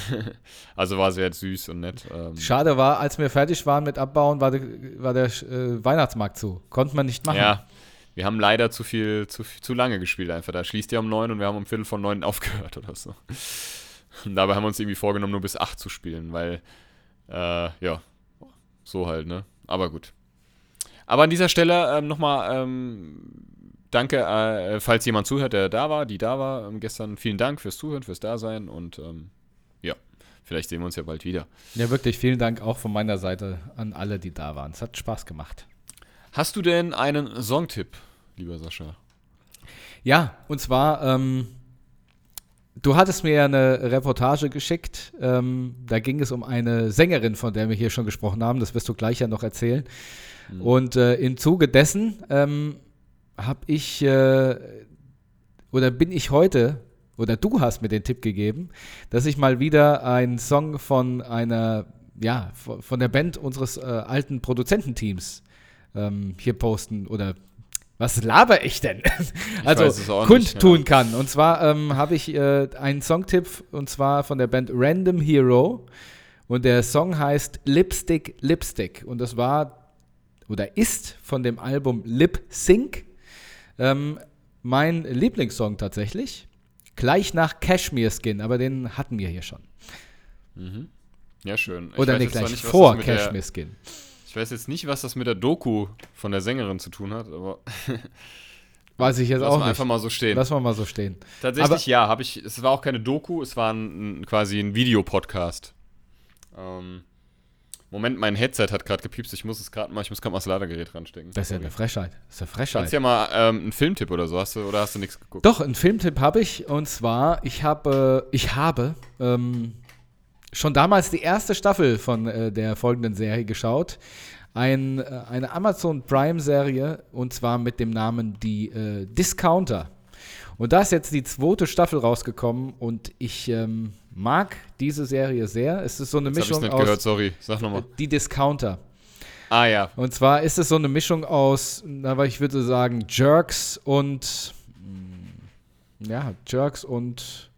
also war sehr süß und nett. Ähm. Schade war, als wir fertig waren mit Abbauen, war, de, war der äh, Weihnachtsmarkt zu. Konnte man nicht machen. Ja. Wir haben leider zu viel, zu, zu lange gespielt einfach. Da schließt ihr um neun und wir haben um Viertel von neun aufgehört oder so. Und dabei haben wir uns irgendwie vorgenommen, nur bis 8 zu spielen, weil, äh, ja, so halt, ne? Aber gut. Aber an dieser Stelle ähm, nochmal ähm, danke, äh, falls jemand zuhört, der da war, die da war ähm, gestern. Vielen Dank fürs Zuhören, fürs Dasein und ähm, ja, vielleicht sehen wir uns ja bald wieder. Ja, wirklich vielen Dank auch von meiner Seite an alle, die da waren. Es hat Spaß gemacht. Hast du denn einen Songtipp, lieber Sascha? Ja, und zwar ähm, Du hattest mir ja eine Reportage geschickt. Ähm, da ging es um eine Sängerin, von der wir hier schon gesprochen haben. Das wirst du gleich ja noch erzählen. Mhm. Und äh, im Zuge dessen ähm, habe ich äh, oder bin ich heute oder du hast mir den Tipp gegeben, dass ich mal wieder einen Song von einer ja von der Band unseres äh, alten Produzententeams ähm, hier posten oder was laber ich denn? also kundtun nicht, ja. kann. Und zwar ähm, habe ich äh, einen Songtipp und zwar von der Band Random Hero. Und der Song heißt Lipstick Lipstick. Und das war oder ist von dem Album Lip Sync ähm, mein Lieblingssong tatsächlich. Gleich nach Cashmere Skin, aber den hatten wir hier schon. Mhm. Ja, schön. Ich Oder nee, zwar gleich nicht, vor das mit der- Cash Miskin. Ich weiß jetzt nicht, was das mit der Doku von der Sängerin zu tun hat, aber Weiß ich jetzt lass auch nicht. einfach mal so stehen. Lass mal mal so stehen. Tatsächlich ja, habe ich. Es war auch keine Doku, es war ein, quasi ein Videopodcast. Ähm, Moment, mein Headset hat gerade gepiepst. Ich muss es gerade mal, ich muss gerade mal das Ladegerät ranstecken. Das ist ja eine Frechheit. Das ist eine Kannst Frechheit. ja mal ähm, einen Filmtipp oder so hast du oder hast du nichts geguckt? Doch, einen Filmtipp habe ich. Und zwar, ich habe, ich habe ähm, schon damals die erste Staffel von äh, der folgenden Serie geschaut. Ein, äh, eine Amazon Prime-Serie und zwar mit dem Namen Die äh, Discounter. Und da ist jetzt die zweite Staffel rausgekommen und ich ähm, mag diese Serie sehr. Es ist so eine ich Mischung nicht aus gehört, sorry. Sag nochmal. Die Discounter. Ah ja. Und zwar ist es so eine Mischung aus, na, ich würde sagen, Jerks und mm, ja, Jerks und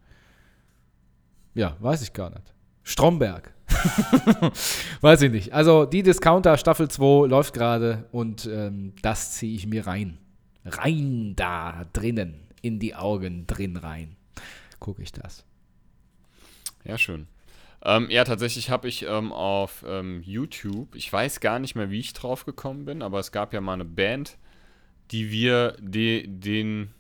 ja, weiß ich gar nicht. Stromberg. weiß ich nicht. Also die Discounter Staffel 2 läuft gerade und ähm, das ziehe ich mir rein. Rein da drinnen, in die Augen drin rein. Gucke ich das. Ja, schön. Ähm, ja, tatsächlich habe ich ähm, auf ähm, YouTube, ich weiß gar nicht mehr, wie ich drauf gekommen bin, aber es gab ja mal eine Band, die wir de, den,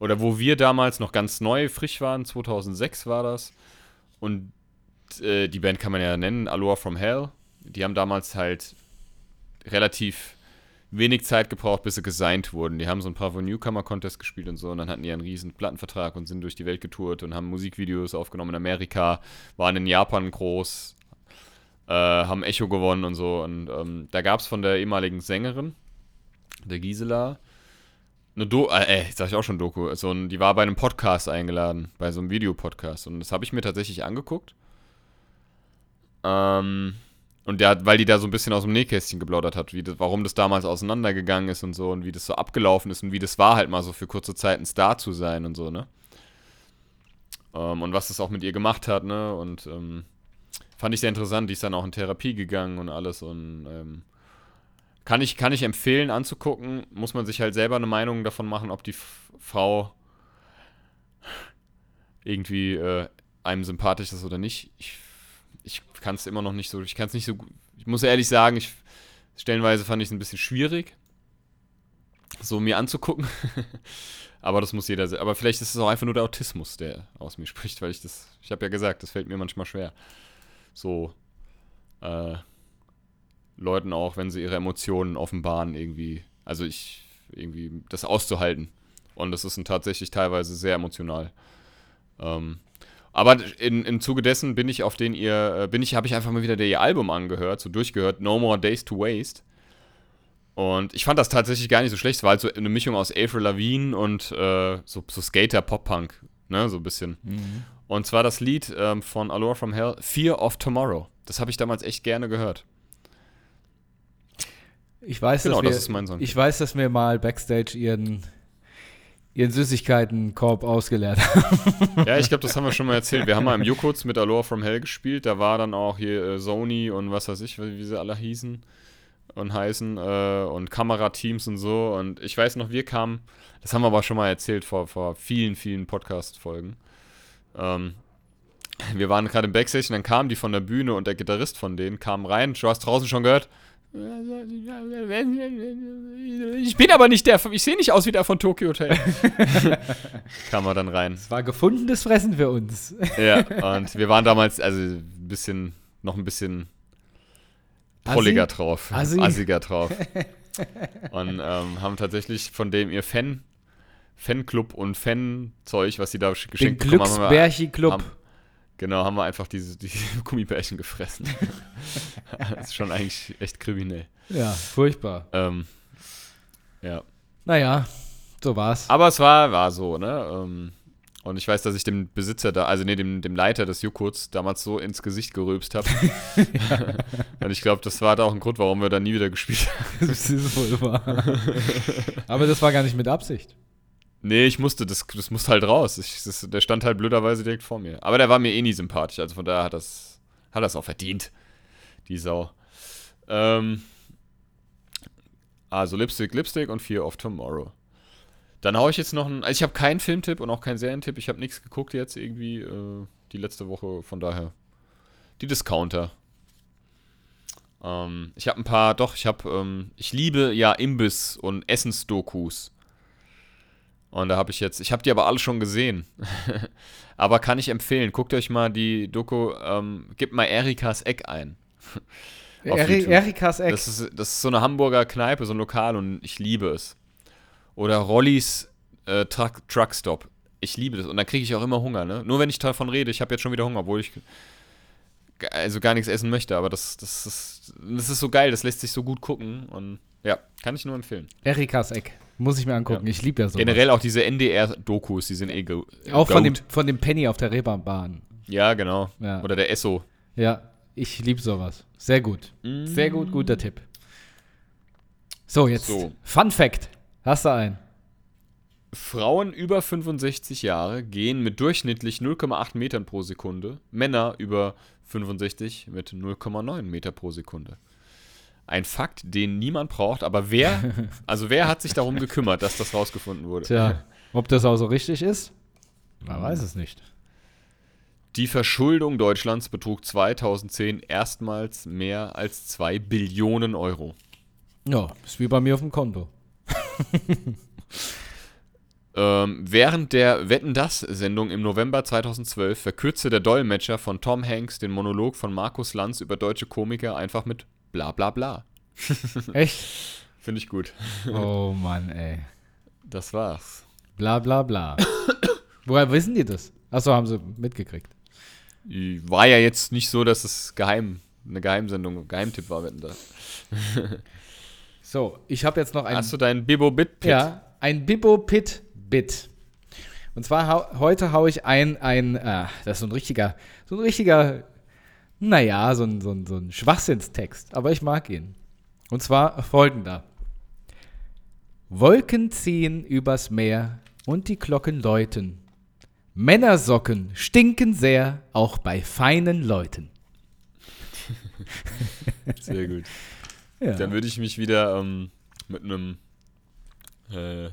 oder wo wir damals noch ganz neu, frisch waren, 2006 war das. Und äh, die Band kann man ja nennen, Aloha from Hell. Die haben damals halt relativ wenig Zeit gebraucht, bis sie gesigned wurden. Die haben so ein Bravo Newcomer Contest gespielt und so und dann hatten die einen riesen Plattenvertrag und sind durch die Welt getourt und haben Musikvideos aufgenommen in Amerika, waren in Japan groß, äh, haben Echo gewonnen und so. Und ähm, da gab es von der ehemaligen Sängerin, der Gisela, eine Do äh, äh, sag ich auch schon Doku, so ein, die war bei einem Podcast eingeladen, bei so einem Videopodcast und das habe ich mir tatsächlich angeguckt. Ähm, und hat- weil die da so ein bisschen aus dem Nähkästchen geplaudert hat, wie das, warum das damals auseinandergegangen ist und so und wie das so abgelaufen ist und wie das war halt mal so für kurze Zeit ein Star zu sein und so, ne? Ähm, und was das auch mit ihr gemacht hat, ne? Und ähm, fand ich sehr interessant. Die ist dann auch in Therapie gegangen und alles und ähm, kann ich, kann ich empfehlen anzugucken. Muss man sich halt selber eine Meinung davon machen, ob die Frau irgendwie äh, einem sympathisch ist oder nicht. Ich, ich kann es immer noch nicht so, ich kann es nicht so gut. Ich muss ehrlich sagen, ich stellenweise fand ich es ein bisschen schwierig, so mir anzugucken. aber das muss jeder se- Aber vielleicht ist es auch einfach nur der Autismus, der aus mir spricht, weil ich das, ich habe ja gesagt, das fällt mir manchmal schwer. So, äh, Leuten auch, wenn sie ihre Emotionen offenbaren, irgendwie, also ich, irgendwie das auszuhalten. Und das ist tatsächlich teilweise sehr emotional. Ähm, aber in, im Zuge dessen bin ich auf den ihr, äh, bin ich, habe ich einfach mal wieder der ihr Album angehört, so durchgehört, No More Days to Waste. Und ich fand das tatsächlich gar nicht so schlecht. Es war halt so eine Mischung aus Avril Lavigne und äh, so, so Skater-Pop-Punk, ne, so ein bisschen. Und zwar das Lied ähm, von Allure from Hell, Fear of Tomorrow. Das habe ich damals echt gerne gehört. Ich weiß, Genau, dass wir, das ist mein Song. Ich weiß, dass wir mal Backstage ihren, ihren Süßigkeitenkorb ausgeleert haben. Ja, ich glaube, das haben wir schon mal erzählt. Wir haben mal im Jukuts mit Allure from Hell gespielt. Da war dann auch hier äh, Sony und was weiß ich, wie wie sie alle hießen und heißen äh, und Kamerateams und so. Und ich weiß noch, wir kamen, das haben wir aber schon mal erzählt vor, vor vielen, vielen Podcast-Folgen. Ähm, wir waren gerade im Backstage und dann kamen die von der Bühne und der Gitarrist von denen kam rein. Du hast draußen schon gehört. Ich bin aber nicht der, ich sehe nicht aus wie der von Tokyo Hotel. kam er dann rein. Es war gefundenes Fressen für uns. Ja, und wir waren damals, also ein bisschen, noch ein bisschen prolliger Assi? drauf. Assi? Assiger drauf. und ähm, haben tatsächlich von dem ihr Fan, Fanclub und Fanzeug, was sie da sch- Den geschenkt bekommen haben, Glücksbärchi-Club. Genau, haben wir einfach diese, diese Gummibärchen gefressen. das ist schon eigentlich echt kriminell. Ja, furchtbar. Ähm, ja. Naja, so war's. Aber es war, war so, ne? Ähm, und ich weiß, dass ich dem Besitzer da, also nee, dem, dem Leiter des Jukuts damals so ins Gesicht gerülpst habe. und ich glaube, das war da auch ein Grund, warum wir da nie wieder gespielt haben. Das ist wohl wahr. Aber das war gar nicht mit Absicht. Nee, ich musste, das, das musste halt raus. Ich, das, der stand halt blöderweise direkt vor mir. Aber der war mir eh nie sympathisch, also von daher hat das, hat das auch verdient, die Sau. Ähm, also Lipstick, Lipstick und Fear of Tomorrow. Dann hau ich jetzt noch einen, also ich habe keinen Filmtipp und auch keinen Serientipp. Ich habe nichts geguckt jetzt irgendwie äh, die letzte Woche, von daher die Discounter. Ähm, ich habe ein paar, doch, ich habe, ähm, ich liebe ja Imbiss und Essensdokus. Und da habe ich jetzt, ich habe die aber alle schon gesehen. aber kann ich empfehlen, guckt euch mal die Doku, ähm, gebt mal Erikas Eck ein. Eri. Erikas Eck. Das ist, das ist so eine Hamburger Kneipe, so ein Lokal und ich liebe es. Oder Rollis äh, Truck, Truckstop. Ich liebe das. Und dann kriege ich auch immer Hunger, ne? Nur wenn ich davon rede, ich habe jetzt schon wieder Hunger, obwohl ich also gar nichts essen möchte, aber das, das, ist, das ist so geil, das lässt sich so gut gucken und ja, kann ich nur empfehlen. Erikas Eck. Muss ich mir angucken. Ich liebe ja so. Generell auch diese NDR-Dokus, die sind eh go Auch von dem, von dem Penny auf der Reeperbahn. Ja, genau. Ja. Oder der Esso. Ja, ich liebe sowas. Sehr gut. Sehr gut, guter Tipp. So, jetzt So. Fun Fact. Hast du einen? Frauen über 65 Jahre gehen mit durchschnittlich 0,8 Metern pro Sekunde, Männer über 65 mit 0,9 Meter pro Sekunde. Ein Fakt, den niemand braucht, aber wer, also wer hat sich darum gekümmert, dass das rausgefunden wurde? Tja, ob das auch so richtig ist? Man weiß es nicht. Die Verschuldung Deutschlands betrug 2010 erstmals mehr als 2 Billionen Euro. Ja, ist wie bei mir auf dem Konto. Ähm, während der Wetten das Sendung im November 2012 verkürzte der Dolmetscher von Tom Hanks den Monolog von Markus Lanz über deutsche Komiker einfach mit bla bla bla. Echt? Finde ich gut. Oh Mann, ey. Das war's. Bla bla bla. Woher wissen die das? Achso, haben sie mitgekriegt. War ja jetzt nicht so, dass es geheim, eine Geheimsendung, Geheimtipp war, Wetten das. So, ich habe jetzt noch ein, Hast du deinen Bibo Bit Pit? ja, ein Bibo Pit Bit. Und zwar hau, heute haue ich ein, ein äh, das ist so ein richtiger, so ein richtiger, naja, so ein, so ein, so ein Schwachsinnstext, aber ich mag ihn. Und zwar folgender. Wolken ziehen übers Meer und die Glocken läuten. Männersocken stinken sehr, auch bei feinen Leuten. Sehr gut. Ja. Dann würde ich mich wieder ähm, mit einem äh,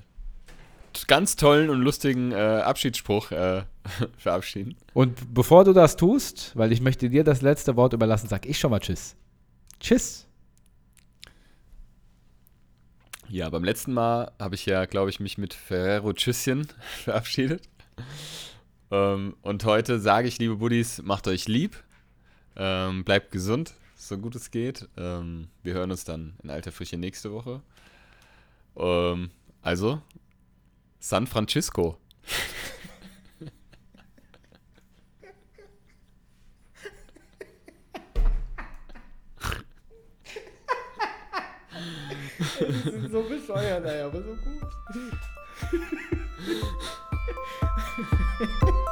ganz tollen und lustigen äh, Abschiedsspruch äh, verabschieden. Und bevor du das tust, weil ich möchte dir das letzte Wort überlassen, sag ich schon mal Tschüss. Tschüss. Ja, beim letzten Mal habe ich ja, glaube ich, mich mit Ferrero Tschüsschen verabschiedet. Ähm, und heute sage ich, liebe Buddies, macht euch lieb, ähm, bleibt gesund, so gut es geht. Ähm, wir hören uns dann in alter Frische nächste Woche. Ähm, also, San Francisco. Die sind so bescheuert, ey, aber so gut.